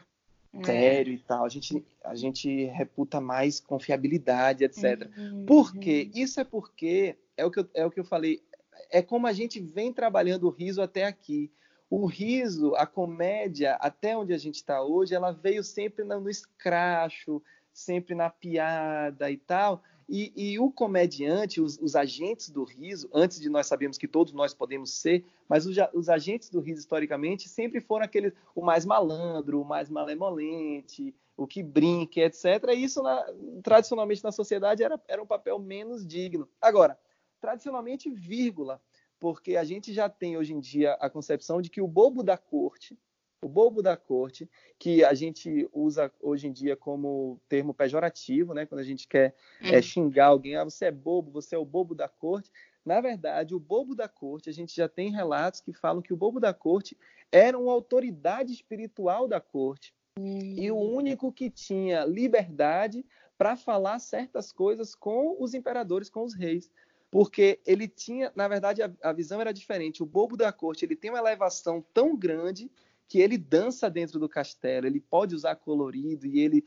Speaker 2: Sério é. e tal. A gente, a gente reputa mais confiabilidade, etc. Uhum, Por quê? Uhum. Isso é porque, é o, que eu, é o que eu falei, é como a gente vem trabalhando o riso até aqui o riso, a comédia, até onde a gente está hoje, ela veio sempre no escracho, sempre na piada e tal. E, e o comediante, os, os, agentes do riso, antes de nós sabermos que todos nós podemos ser, mas os, os, agentes do riso, historicamente, sempre foram aqueles, o mais malandro, o mais malemolente, o que brinca, etc. E isso, na, tradicionalmente, na sociedade, era, era um papel menos digno. Agora, tradicionalmente, vírgula, porque a gente já tem hoje em dia a concepção de que o bobo da corte, o bobo da corte, que a gente usa hoje em dia como termo pejorativo, né, quando a gente quer é, hum. xingar alguém, ah, você é bobo, você é o bobo da corte. Na verdade, o bobo da corte, a gente já tem relatos que falam que o bobo da corte era uma autoridade espiritual da corte hum. e o único que tinha liberdade para falar certas coisas com os imperadores, com os reis porque ele tinha, na verdade, a, a, visão era diferente. O bobo da corte ele tem uma elevação tão grande que ele dança dentro do castelo, ele pode usar colorido e ele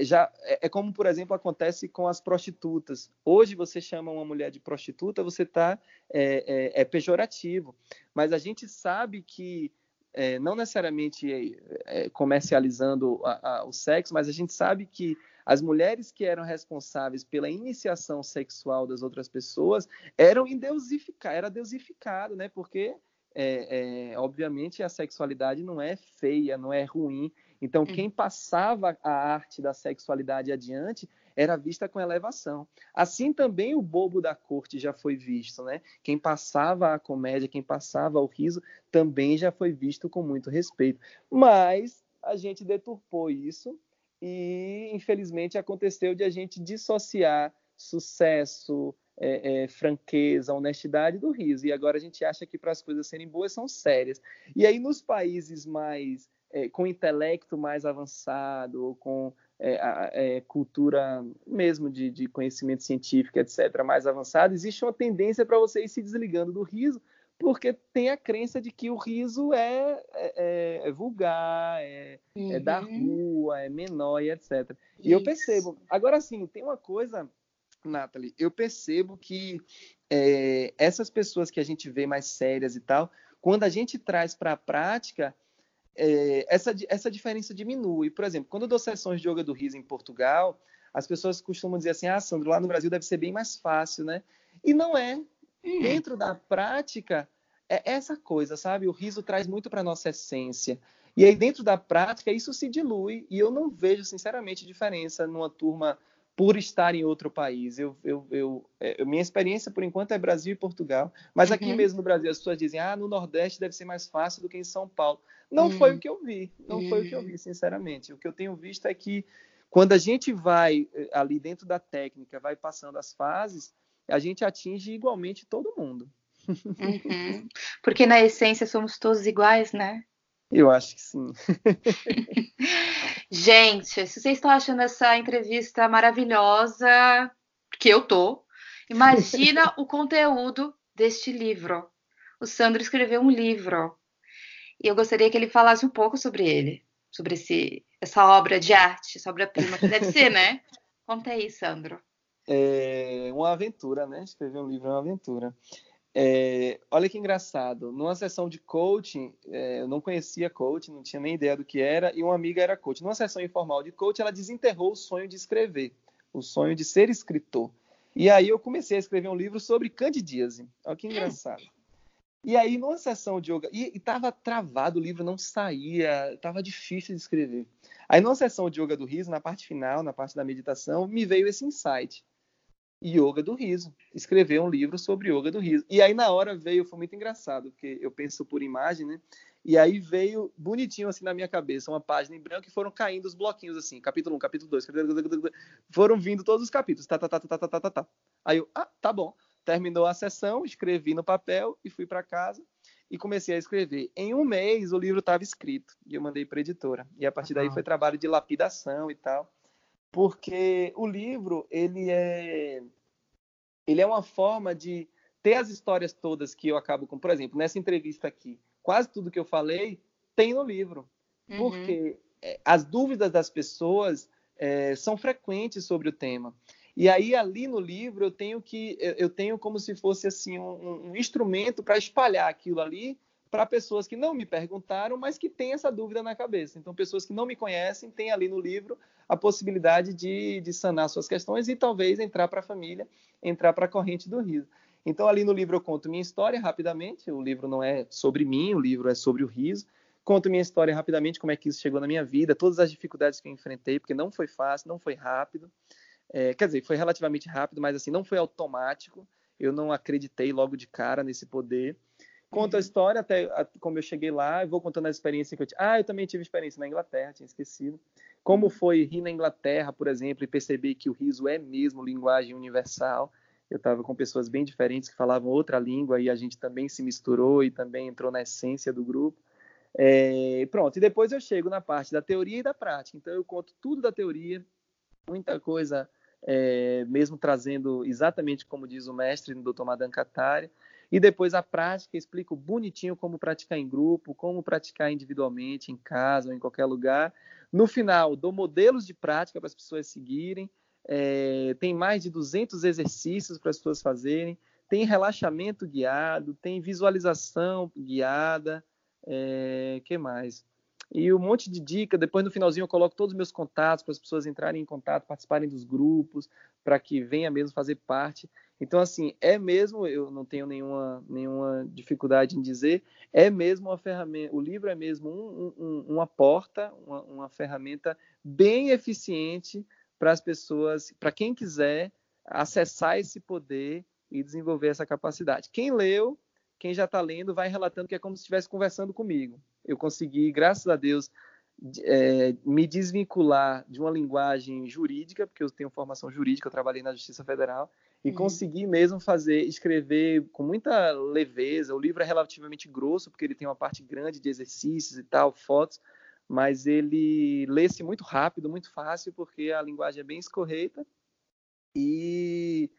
Speaker 2: já é, é como, por exemplo, acontece com as prostitutas. Hoje você chama uma mulher de prostituta, você está é, é, é, pejorativo, mas a gente sabe que é, não necessariamente é, comercializando a, a, o sexo, mas a gente sabe que as mulheres que eram responsáveis pela iniciação sexual das outras pessoas eram indeusificadas, era deusificado, né? Porque é, é, obviamente a sexualidade não é feia, não é ruim. Então, hum. quem passava a arte da sexualidade adiante era vista com elevação. Assim também o bobo da corte já foi visto, né? Quem passava a comédia, quem passava o riso, também já foi visto com muito respeito. Mas a gente deturpou isso e infelizmente aconteceu de a gente dissociar sucesso, é, é, franqueza, honestidade do riso. E agora a gente acha que para as coisas serem boas são sérias. E aí nos países mais é, com intelecto mais avançado ou com é, é, cultura mesmo de, de, conhecimento científico, etc., mais avançado, existe uma tendência para você ir se desligando do riso porque tem a crença de que o riso é, é, é vulgar, é, uhum. é, da uhum. rua, é menor e etc. E eu percebo. Agora, sim, tem uma coisa, Nathalie, eu percebo que é, essas pessoas que a gente vê mais sérias e tal, quando a gente traz para a prática, é, essa, essa diferença diminui. Por exemplo, quando eu dou sessões de yoga do riso em Portugal, as pessoas costumam dizer assim: ah, Sandro, lá no Brasil deve ser bem mais fácil, né? E não é. Hum. Dentro da prática, é essa coisa, sabe? O riso traz muito para nossa essência. E aí, dentro da prática, isso se dilui. E eu não vejo, sinceramente, diferença numa turma por estar em outro país. Eu, eu, eu, é, minha experiência, por enquanto, é Brasil e Portugal. Mas aqui uhum. mesmo no Brasil, as pessoas dizem, ah, no Nordeste deve ser mais fácil do que em São Paulo. Não uhum. foi o que eu vi. Não uhum. foi o que eu vi, sinceramente. O que eu tenho visto é que quando a gente vai eh, ali dentro da técnica, vai passando as fases, a gente atinge igualmente todo mundo.
Speaker 1: Uhum. Porque na essência somos todos iguais, né?
Speaker 2: Eu acho que sim.
Speaker 1: gente, se vocês estão achando essa entrevista maravilhosa, que eu tô, imagina o conteúdo deste livro. O Sandro escreveu um livro e eu gostaria que ele falasse um pouco sobre ele, sobre esse, essa obra de arte, essa obra-prima, que deve ser, né? Conta aí, Sandro.
Speaker 2: É uma aventura, né? Escrever um livro é uma aventura. É, olha que engraçado. Numa sessão de coaching, é, eu não conhecia coaching, não tinha nem ideia do que era, e uma amiga era coach. Numa sessão informal de coaching, ela desenterrou o sonho de escrever, o sonho de ser escritor. E aí eu comecei a escrever um livro sobre candidíase. Olha que engraçado. E aí, numa sessão de yoga, e estava travado, o livro não saía, estava difícil de escrever. Aí, numa sessão de yoga do riso, na parte final, na parte da meditação, me veio esse insight. Yoga do riso. Escrever um livro sobre yoga do riso. E aí, na hora, veio, foi muito engraçado, porque eu penso por imagem, né? E aí veio bonitinho assim na minha cabeça, uma página em branco e foram caindo os bloquinhos assim, capítulo 1, capítulo 2, foram vindo todos os capítulos, tá, tá, tá, tá, tá, tá, tá, tá. Aí eu, ah, tá bom. Terminou a sessão, escrevi no papel e fui para casa e comecei a escrever. Em um mês o livro estava escrito e eu mandei para a editora. E a partir daí foi trabalho de lapidação e tal, porque o livro ele é ele é uma forma de ter as histórias todas que eu acabo com, por exemplo, nessa entrevista aqui, quase tudo que eu falei tem no livro, uhum. porque é, as dúvidas das pessoas é, são frequentes sobre o tema. E aí ali no livro eu tenho que eu tenho como se fosse assim um, um instrumento para espalhar aquilo ali para pessoas que não me perguntaram, mas que têm essa dúvida na cabeça. Então pessoas que não me conhecem têm ali no livro a possibilidade de, de sanar suas questões e talvez entrar para a família, entrar para a corrente do riso. Então ali no livro eu conto minha história rapidamente. O livro não é sobre mim, o livro é sobre o riso. Conto minha história rapidamente, como é que isso chegou na minha vida, todas as dificuldades que eu enfrentei, porque não foi fácil, não foi rápido. É, quer dizer, foi relativamente rápido, mas assim, não foi automático. Eu não acreditei logo de cara nesse poder. Conto a história até a, como eu cheguei lá, e vou contando a experiência que eu tive. Ah, eu também tive experiência na Inglaterra, tinha esquecido. Como foi rir na Inglaterra, por exemplo, e perceber que o riso é mesmo linguagem universal. Eu estava com pessoas bem diferentes que falavam outra língua e a gente também se misturou e também entrou na essência do grupo. É, pronto, e depois eu chego na parte da teoria e da prática. Então eu conto tudo da teoria, muita coisa, é, mesmo trazendo exatamente como diz o mestre do Dr. Madan Katari, e depois a prática, explico bonitinho como praticar em grupo, como praticar individualmente, em casa ou em qualquer lugar. No final, dou modelos de prática para as pessoas seguirem, é, tem mais de 200 exercícios para as pessoas fazerem, tem relaxamento guiado, tem visualização guiada, é, que mais? E um monte de dica. Depois no finalzinho eu coloco todos os meus contatos para as pessoas entrarem em contato, participarem dos grupos, para que venha mesmo fazer parte. Então assim, é mesmo, eu não tenho nenhuma, nenhuma dificuldade em dizer, é mesmo uma ferramenta, o livro é mesmo um, um, uma porta, uma, uma ferramenta bem eficiente para as pessoas, para quem quiser acessar esse poder e desenvolver essa capacidade. Quem leu, quem já está lendo, vai relatando que é como se estivesse conversando comigo eu consegui, graças a Deus, é, me desvincular de uma linguagem jurídica, porque eu tenho formação jurídica, eu trabalhei na Justiça Federal, e uhum. consegui mesmo fazer, escrever com muita leveza. O livro é relativamente grosso, porque ele tem uma parte grande de exercícios e tal, fotos, mas ele lê-se muito rápido, muito fácil, porque a linguagem é bem escorreita e,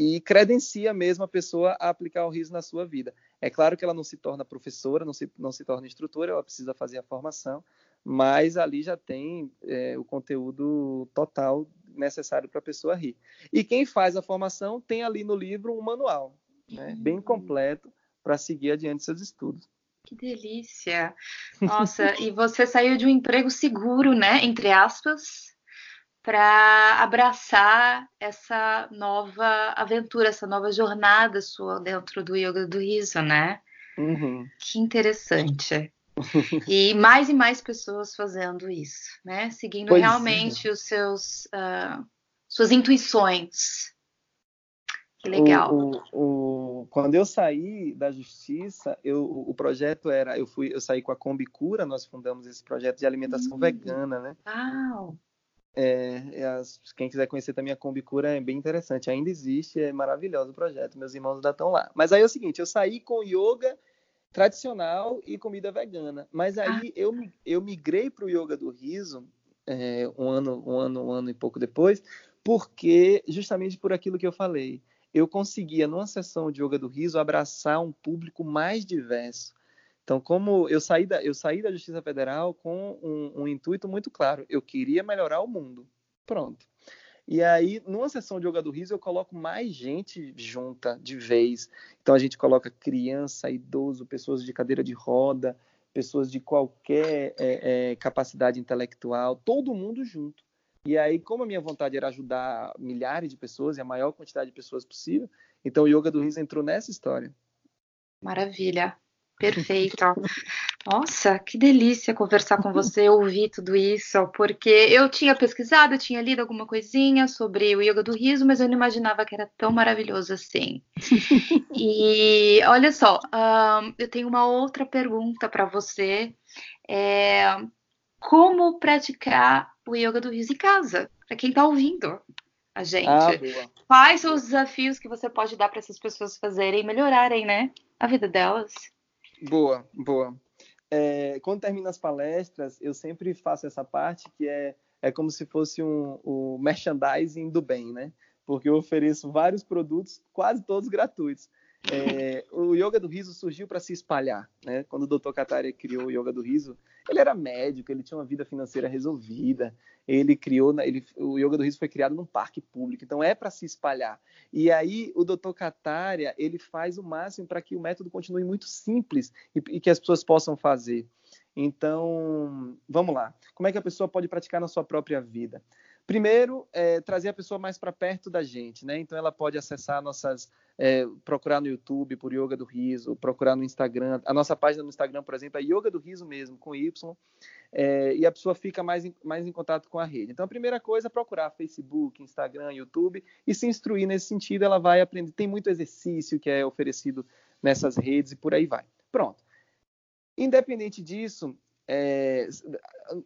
Speaker 2: e credencia mesmo a pessoa a aplicar o riso na sua vida. É claro que ela não se torna professora, não se, não se torna instrutora, ela precisa fazer a formação, mas ali já tem é, o conteúdo total necessário para a pessoa rir. E quem faz a formação tem ali no livro um manual, né, bem uhum. completo, para seguir adiante seus estudos.
Speaker 1: Que delícia! Nossa, e você saiu de um emprego seguro, né? Entre aspas, para abraçar essa nova aventura, essa nova jornada sua dentro do yoga do riso, né?
Speaker 2: Uhum.
Speaker 1: Que interessante. e mais e mais pessoas fazendo isso, né? Seguindo pois realmente é. os seus uh, suas intuições. Que legal.
Speaker 2: O, o, o, quando eu saí da justiça, eu, o projeto era, eu fui, eu saí com a Combi Cura, nós fundamos esse projeto de alimentação uhum. vegana, né?
Speaker 1: Uau.
Speaker 2: É, as, quem quiser conhecer também a Combicura é bem interessante. Ainda existe, é maravilhoso o projeto. Meus irmãos ainda estão lá. Mas aí é o seguinte: eu saí com yoga tradicional e comida vegana. Mas aí ah. eu, eu migrei para o yoga do riso é, um ano, um ano, um ano e pouco depois, porque justamente por aquilo que eu falei, eu conseguia numa sessão de yoga do riso abraçar um público mais diverso. Então, como eu saí da, eu saí da Justiça Federal com um, um intuito muito claro, eu queria melhorar o mundo. Pronto. E aí, numa sessão de yoga do riso, eu coloco mais gente junta de vez. Então, a gente coloca criança, idoso, pessoas de cadeira de roda, pessoas de qualquer é, é, capacidade intelectual, todo mundo junto. E aí, como a minha vontade era ajudar milhares de pessoas e a maior quantidade de pessoas possível, então o yoga do riso entrou nessa história.
Speaker 1: Maravilha. Perfeito. Nossa, que delícia conversar com você, ouvir tudo isso, porque eu tinha pesquisado, eu tinha lido alguma coisinha sobre o yoga do riso, mas eu não imaginava que era tão maravilhoso assim. e olha só, um, eu tenho uma outra pergunta para você. É, como praticar o yoga do riso em casa? Para quem está ouvindo a gente. Ah, Quais são os desafios que você pode dar para essas pessoas fazerem melhorarem, né, a vida delas?
Speaker 2: Boa, boa. É, quando termina as palestras, eu sempre faço essa parte que é, é como se fosse um, merchandising do bem, né? Porque eu ofereço vários produtos, quase todos gratuitos. É, o Yoga do Riso surgiu para se espalhar. Né? Quando o Dr. Kataria criou o Yoga do Riso, ele era médico, ele tinha uma vida financeira resolvida, ele criou, ele, o Yoga do Riso foi criado num parque público, então é para se espalhar. E aí o Dr. Kataria, ele faz o máximo para que o método continue muito simples e, e que as pessoas possam fazer. Então, vamos lá. Como é que a pessoa pode praticar na sua própria vida? Primeiro, é, trazer a pessoa mais para perto da gente, né? Então, ela pode acessar nossas, é, procurar no YouTube por Yoga do Riso, procurar no Instagram. A nossa página no Instagram, por exemplo, é Yoga do Riso mesmo, com Y, é, e a pessoa fica mais em, mais em contato com a rede. Então, a primeira coisa é procurar Facebook, Instagram, YouTube e se instruir nesse sentido. Ela vai aprender. Tem muito exercício que é oferecido nessas redes e por aí vai. Pronto. Independente disso, é,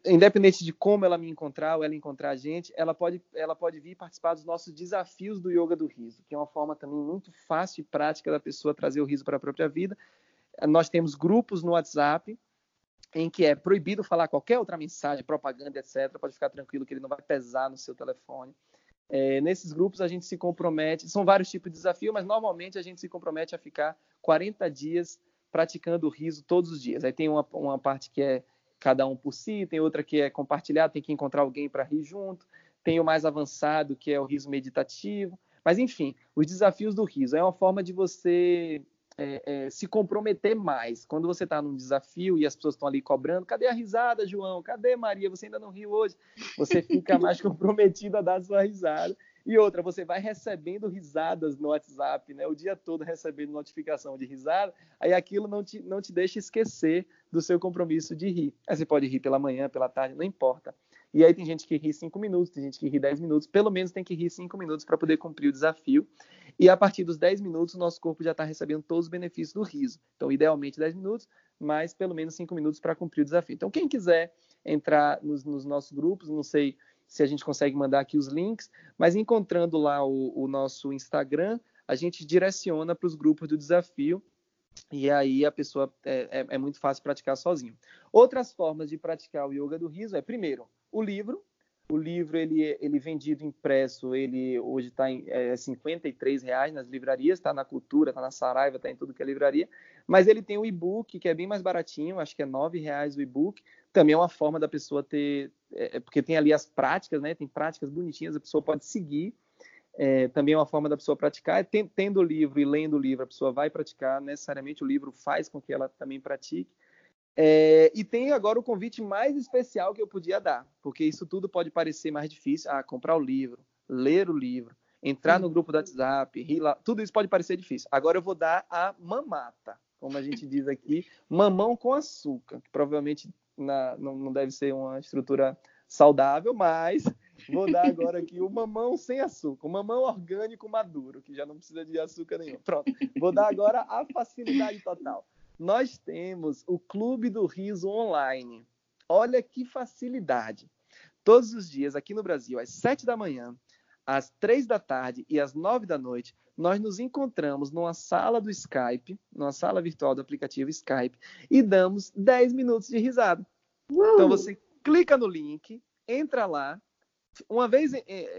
Speaker 2: independente de como ela me encontrar ou ela encontrar a gente, ela pode, ela pode vir participar dos nossos desafios do yoga do riso, que é uma forma também muito fácil e prática da pessoa trazer o riso para a própria vida. Nós temos grupos no WhatsApp em que é proibido falar qualquer outra mensagem, propaganda, etc. Pode ficar tranquilo que ele não vai pesar no seu telefone. É, nesses grupos a gente se compromete, são vários tipos de desafio, mas normalmente a gente se compromete a ficar 40 dias praticando o riso todos os dias. Aí tem uma, uma parte que é cada um por si, tem outra que é compartilhar, tem que encontrar alguém para rir junto, tem o mais avançado, que é o riso meditativo. Mas, enfim, os desafios do riso é uma forma de você é, é, se comprometer mais. Quando você está num desafio e as pessoas estão ali cobrando, cadê a risada, João? Cadê Maria? Você ainda não riu hoje? Você fica mais comprometido a dar a sua risada. E outra, você vai recebendo risadas no WhatsApp, né? O dia todo recebendo notificação de risada, aí aquilo não te, não te deixa esquecer do seu compromisso de rir. Aí você pode rir pela manhã, pela tarde, não importa. E aí tem gente que ri cinco minutos, tem gente que ri dez minutos, pelo menos tem que rir cinco minutos para poder cumprir o desafio. E a partir dos 10 minutos, o nosso corpo já está recebendo todos os benefícios do riso. Então, idealmente 10 minutos, mas pelo menos 5 minutos para cumprir o desafio. Então, quem quiser entrar nos, nos nossos grupos, não sei se a gente consegue mandar aqui os links, mas encontrando lá o, o nosso Instagram, a gente direciona para os grupos do desafio e aí a pessoa é, é, é, muito fácil praticar sozinho. Outras formas de praticar o yoga do riso é primeiro o livro. O livro ele ele vendido impresso, ele hoje está em é, 53 reais nas livrarias, está na Cultura, está na Saraiva, está em tudo que é livraria. Mas ele tem o e-book que é bem mais baratinho, acho que é nove reais o e-book também é uma forma da pessoa ter, é, é, porque tem ali as práticas, né? Tem práticas bonitinhas, a pessoa pode seguir. É, também é uma forma da pessoa praticar. Tendo o livro e lendo o livro, a pessoa vai praticar. Necessariamente o livro faz com que ela também pratique. É, e tem agora o convite mais especial que eu podia dar, porque isso tudo pode parecer mais difícil. Ah, comprar o livro, ler o livro, entrar no grupo do WhatsApp, rir lá, tudo isso pode parecer difícil. Agora eu vou dar a mamata, como a gente diz aqui, mamão com açúcar, que provavelmente na, não, não deve ser uma estrutura saudável, mas vou dar agora aqui o mamão sem açúcar, o mamão orgânico maduro, que já não precisa de açúcar nenhum. Pronto, vou dar agora a facilidade total. Nós temos o Clube do Riso Online. Olha que facilidade. todos os dias aqui no Brasil, às 7 da manhã, às 3 da tarde e às 9 da noite, nós nos encontramos numa sala do Skype, numa sala virtual do aplicativo Skype, e damos 10 minutos de risada. Então você clica no link, entra lá. Uma vez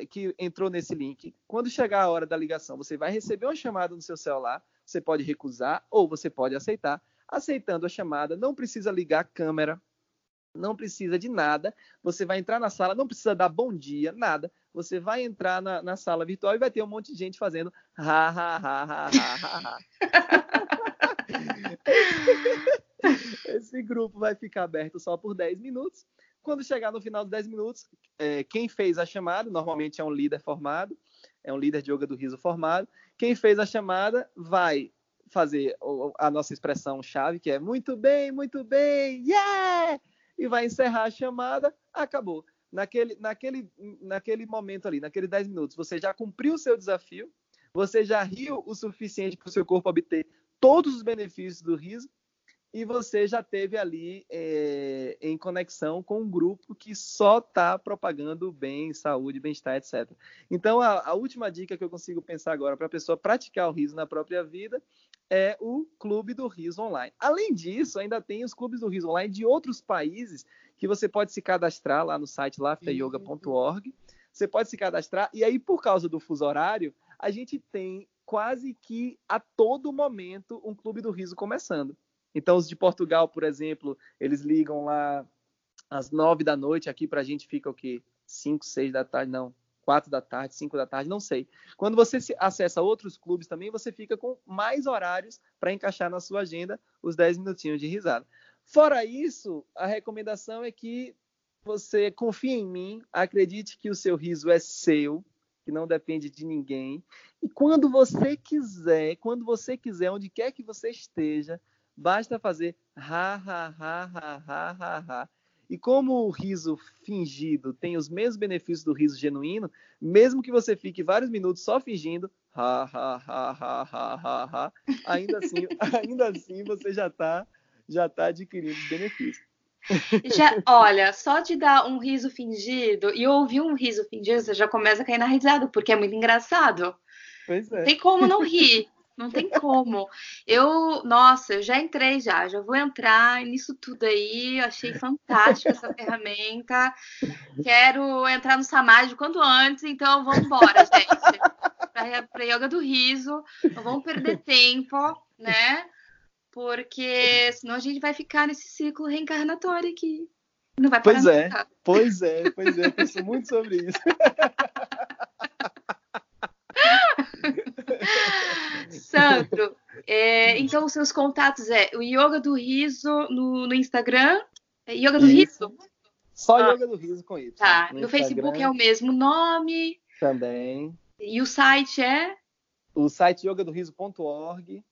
Speaker 2: que entrou nesse link, quando chegar a hora da ligação, você vai receber uma chamada no seu celular. Você pode recusar ou você pode aceitar. Aceitando a chamada, não precisa ligar a câmera, não precisa de nada. Você vai entrar na sala, não precisa dar bom dia, nada. Você vai entrar na, na sala virtual e vai ter um monte de gente fazendo ha ha ha ha ha ha. Esse grupo vai ficar aberto só por 10 minutos. Quando chegar no final dos 10 minutos, é, quem fez a chamada, normalmente é um líder formado, é um líder de yoga do riso formado. Quem fez a chamada vai fazer a nossa expressão chave, que é muito bem, muito bem, yeah! E vai encerrar a chamada, acabou. Naquele, naquele, naquele momento ali, naqueles 10 minutos, você já cumpriu o seu desafio, você já riu o suficiente para o seu corpo obter todos os benefícios do riso, e você já teve ali é, em conexão com um grupo que só está propagando bem, saúde, bem-estar, etc. Então, a, a, última dica que eu consigo pensar agora para a pessoa praticar o riso na própria vida é o Clube do Riso Online. Além disso, ainda tem os clubes do riso online de outros países que você pode se cadastrar lá no site laughteryoga.org. Você pode se cadastrar e aí, por causa do fuso horário, a gente tem quase que a todo momento um Clube do Riso começando. Então, os de Portugal, por exemplo, eles ligam lá às nove da noite, aqui para a gente fica o quê? Cinco, seis da tarde, não. Quatro da tarde, cinco da tarde, não sei. Quando você acessa outros clubes também, você fica com mais horários para encaixar na sua agenda os dez minutinhos de risada. Fora isso, a recomendação é que você confie em mim, acredite que o seu riso é seu, que não depende de ninguém. E quando você quiser, quando você quiser, onde quer que você esteja, Basta fazer ha, ha, ha, ha, ha, ha, ha. E como o riso fingido tem os mesmos benefícios do riso genuíno, mesmo que você fique vários minutos só fingindo, ha, ha, ha, ha, ha, ha, ha ainda assim, ainda assim você já está já tá adquirindo benefício.
Speaker 1: Já, olha, só de dar um riso fingido e ouvir um riso fingido, você já começa a cair na risada, porque é muito engraçado.
Speaker 2: Pois é.
Speaker 1: Tem como não rir. Não tem como. Eu, nossa, eu já entrei já, já vou entrar nisso tudo aí. Achei fantástica essa ferramenta. Quero entrar no Samadhi quanto antes, então vamos embora, gente. Para yoga do riso, não vamos perder tempo, né? Porque senão a gente vai ficar nesse ciclo reencarnatório aqui. Não vai
Speaker 2: parar Pois é, pois é, pois é. Penso muito sobre isso.
Speaker 1: Sandro, é, então os seus contatos é o Yoga do Riso no, no Instagram? É yoga do Isso. Riso?
Speaker 2: Só ah. Yoga do Riso com isso.
Speaker 1: Tá, no, no Facebook é o mesmo nome.
Speaker 2: Também.
Speaker 1: E o site é?
Speaker 2: O site yogadoriso.org.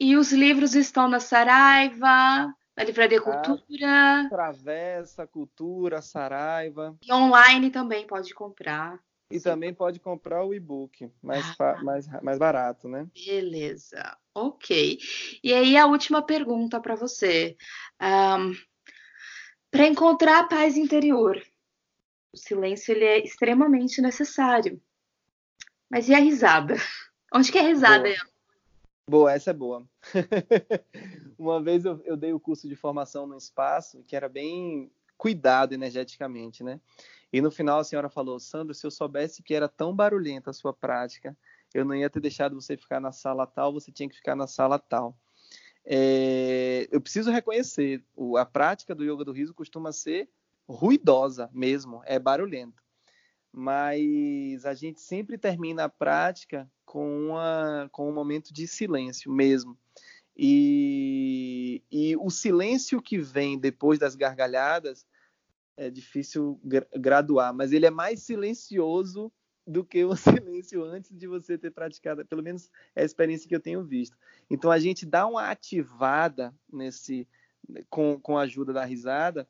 Speaker 1: E os livros estão na Saraiva, na Livraria ah, Cultura.
Speaker 2: Travessa, Cultura, Saraiva.
Speaker 1: E online também pode comprar.
Speaker 2: E também pode comprar o e-book, mais, ah, mais, mais barato, né?
Speaker 1: Beleza, ok. E aí a última pergunta para você. Um, para encontrar a paz interior, o silêncio ele é extremamente necessário. Mas e a risada? Onde que é a risada?
Speaker 2: Boa, boa essa é boa. Uma vez eu, eu dei o curso de formação no espaço, que era bem cuidado energeticamente, né? E no final a senhora falou, Sandro, se eu soubesse que era tão barulhenta a sua prática, eu não ia ter deixado você ficar na sala tal, você tinha que ficar na sala tal. É, eu preciso reconhecer, a prática do yoga do riso costuma ser ruidosa mesmo, é barulhento. Mas a gente sempre termina a prática com, uma, com um momento de silêncio mesmo. E, e o silêncio que vem depois das gargalhadas é difícil graduar, mas ele é mais silencioso do que o silêncio antes de você ter praticado, pelo menos é a experiência que eu tenho visto. Então a gente dá uma ativada nesse com, com a ajuda da risada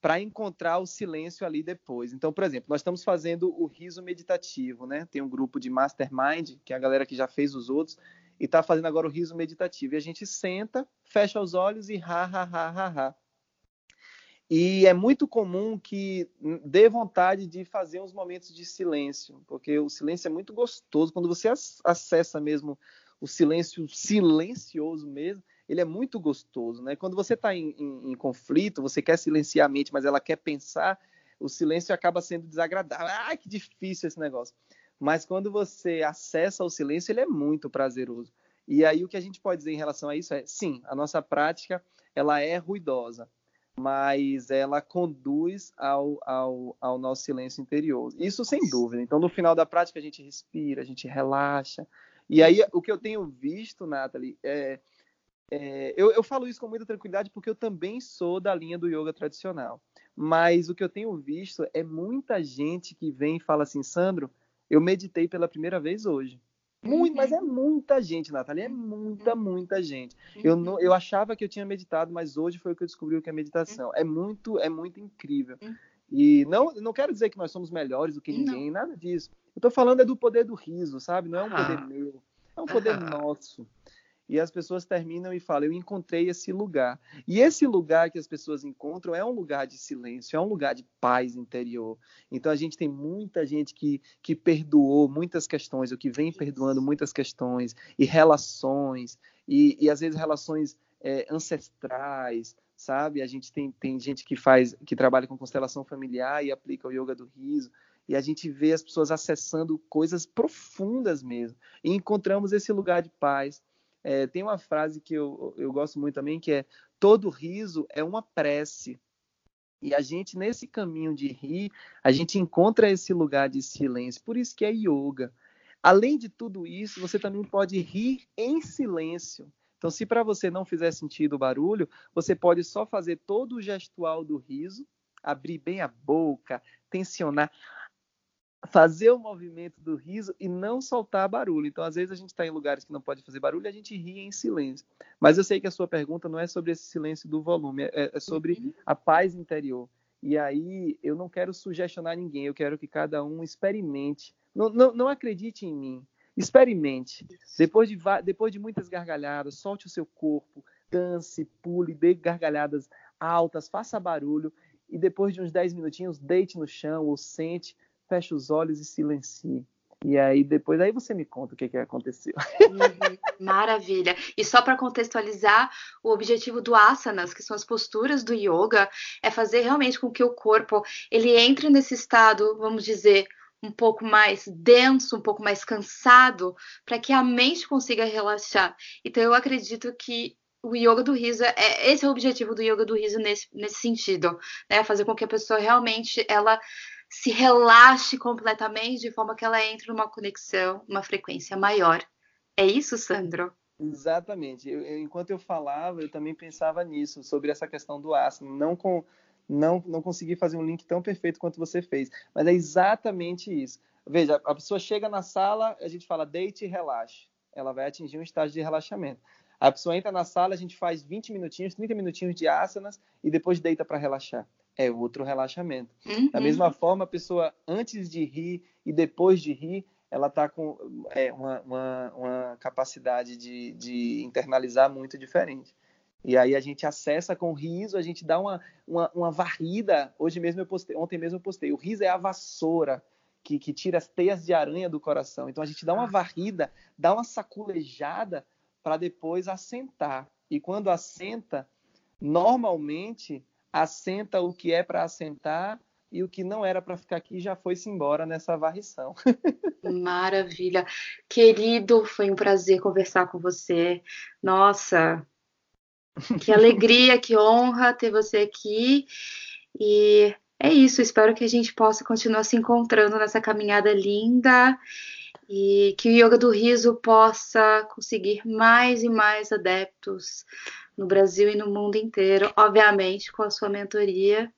Speaker 2: para encontrar o silêncio ali depois. Então, por exemplo, nós estamos fazendo o riso meditativo, né? Tem um grupo de mastermind, que é a galera que já fez os outros, e está fazendo agora o riso meditativo. E a gente senta, fecha os olhos e ha, ha, ha, ha, ha. E é muito comum que dê vontade de fazer uns momentos de silêncio, porque o silêncio é muito gostoso. Quando você acessa mesmo o silêncio silencioso mesmo, ele é muito gostoso, né? Quando você está em, em, em, conflito, você quer silenciar a mente, mas ela quer pensar, o silêncio acaba sendo desagradável. Ai, que difícil esse negócio. Mas quando você acessa o silêncio, ele é muito prazeroso. E aí o que a gente pode dizer em relação a isso é, sim, a nossa prática ela é ruidosa, mas ela conduz ao, ao, ao nosso silêncio interior. Isso sem dúvida. Então, no final da prática, a gente respira, a gente relaxa. E aí, o que eu tenho visto, Nathalie, é, é, eu, eu, falo isso com muita tranquilidade porque eu também sou da linha do yoga tradicional. Mas o que eu tenho visto é muita gente que vem e fala assim, Sandro, eu meditei pela primeira vez hoje. Muito, mas é muita gente, Natália, é muita, muita gente. Eu, não, eu achava que eu tinha meditado, mas hoje foi o que eu descobri o que é meditação. É muito, é muito incrível. E não, não quero dizer que nós somos melhores do que ninguém, não. nada disso. Eu estou falando é do poder do riso, sabe? Não é um poder meu, é um poder nosso e as pessoas terminam e falam: Eu encontrei esse lugar. E esse lugar que as pessoas encontram é um lugar de silêncio, é um lugar de paz interior. Então a gente tem muita gente que, que perdoou muitas questões, ou que vem perdoando muitas questões, e relações, e, e às vezes relações é, ancestrais, sabe? A gente tem, tem gente que faz, que trabalha com constelação familiar e aplica o yoga do riso e a gente vê as pessoas acessando coisas profundas mesmo. E encontramos esse lugar de paz, é, tem uma frase que eu, eu gosto muito também, que é todo riso é uma prece. E a gente, nesse caminho de rir, a gente encontra esse lugar de silêncio. Por isso que é yoga. Além de tudo isso, você também pode rir em silêncio. Então, se para você não fizer sentido o barulho, você pode só fazer todo o gestual do riso, abrir bem a boca, tensionar fazer o movimento do riso e não soltar barulho. Então, às vezes, a gente está em lugares que não pode fazer barulho e a gente ri em silêncio. Mas eu sei que a sua pergunta não é sobre esse silêncio do volume, é, é sobre uhum. a paz interior. E aí, eu não quero sugestionar ninguém, eu quero que cada um experimente. Não, não, não acredite em mim, experimente. Depois de, depois de muitas gargalhadas, solte o seu corpo, dance, pule, dê gargalhadas altas, faça barulho. E depois de uns 10 minutinhos, deite no chão ou sente, feche os olhos e silencie. E aí depois aí você me conta o que, que aconteceu.
Speaker 1: Uhum, maravilha. E só para contextualizar, o objetivo do asanas, que são as posturas do yoga, é fazer realmente com que o corpo ele entre nesse estado, vamos dizer, um pouco mais denso, um pouco mais cansado, para que a mente consiga relaxar. Então eu acredito que o yoga do riso é esse é o objetivo do yoga do riso nesse, nesse sentido, né? Fazer com que a pessoa realmente ela se relaxe completamente de forma que ela entre numa conexão, uma frequência maior. É isso, Sandro?
Speaker 2: Exatamente. Eu, eu, enquanto eu falava, eu também pensava nisso, sobre essa questão do asana. Não, com, não, não consegui fazer um link tão perfeito quanto você fez, mas é exatamente isso. Veja, a pessoa chega na sala, a gente fala deite e relaxe. Ela vai atingir um estágio de relaxamento. A pessoa entra na sala, a gente faz 20 minutinhos, 30 minutinhos de asanas e depois deita para relaxar é outro relaxamento. Uhum. Da mesma forma, a pessoa, antes de rir e depois de rir, ela está com é, uma, uma, uma, capacidade de, de, internalizar muito diferente. E aí a gente acessa com riso, a gente dá uma, uma, uma, varrida. Hoje mesmo eu postei, ontem mesmo eu postei. O riso é a vassoura que, que tira as teias de aranha do coração. Então a gente dá uma ah. varrida, dá uma saculejada para depois assentar. E quando assenta, normalmente assenta o que é para assentar e o que não era para ficar aqui já foi-se embora nessa varrição.
Speaker 1: Maravilha. Querido, foi um prazer conversar com você. Nossa, que alegria, que honra ter você aqui. E é isso, espero que a gente possa continuar se encontrando nessa caminhada linda e que o Yoga do Riso possa conseguir mais e mais adeptos no Brasil e no mundo inteiro, obviamente com a sua mentoria.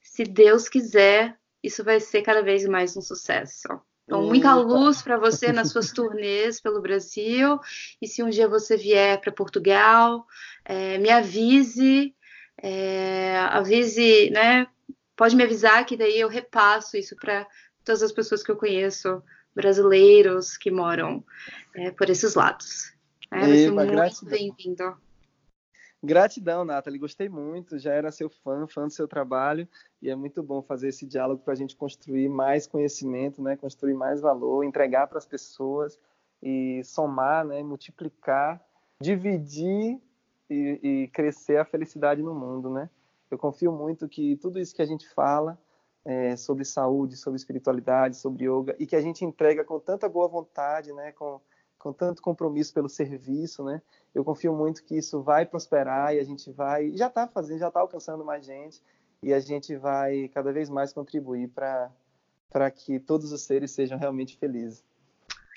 Speaker 1: Se Deus quiser, isso vai ser cada vez mais um sucesso. Então, muita luz para você nas suas turnês pelo Brasil. E se um dia você vier para Portugal, é, me avise, é, avise, né? Pode me avisar que daí eu repasso isso para todas as pessoas que eu conheço, brasileiros que moram é, por esses lados. É, vai ser muito bem-vindo.
Speaker 2: Gratidão, Nathalie. Gostei muito. Já era seu fã, fã do seu trabalho. E é muito bom fazer esse diálogo para a gente construir mais conhecimento, né? construir mais valor, entregar para as pessoas e somar, né? multiplicar, dividir e, e, crescer a felicidade no mundo. Né? Eu confio muito que tudo isso que a gente fala é, sobre saúde, sobre espiritualidade, sobre yoga, e que a gente entrega com tanta boa vontade, né? com, com tanto compromisso pelo serviço, né? Eu confio muito que isso vai prosperar e a gente vai, já está fazendo, já está alcançando mais gente e a gente vai cada vez mais contribuir para para que todos os seres sejam realmente felizes.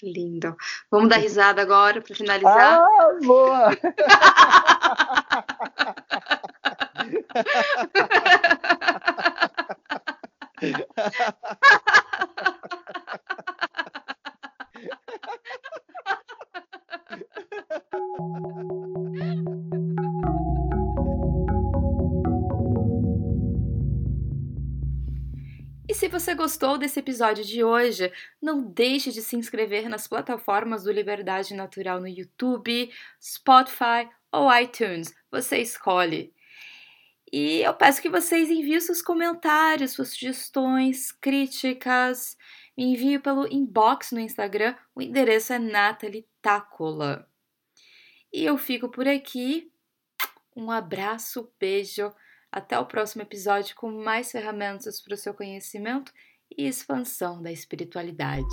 Speaker 1: Lindo. Vamos dar risada agora para finalizar.
Speaker 2: Ah, boa!
Speaker 1: você gostou desse episódio de hoje, não deixe de se inscrever nas plataformas do Liberdade Natural no YouTube, Spotify ou iTunes. Você escolhe. E eu peço que vocês enviem seus comentários, suas sugestões, críticas. Me envie pelo inbox no Instagram. O endereço é Nathalie Tacola. E eu fico por aqui. Um abraço, beijo. Até o próximo episódio com mais ferramentas para o seu conhecimento e expansão da espiritualidade.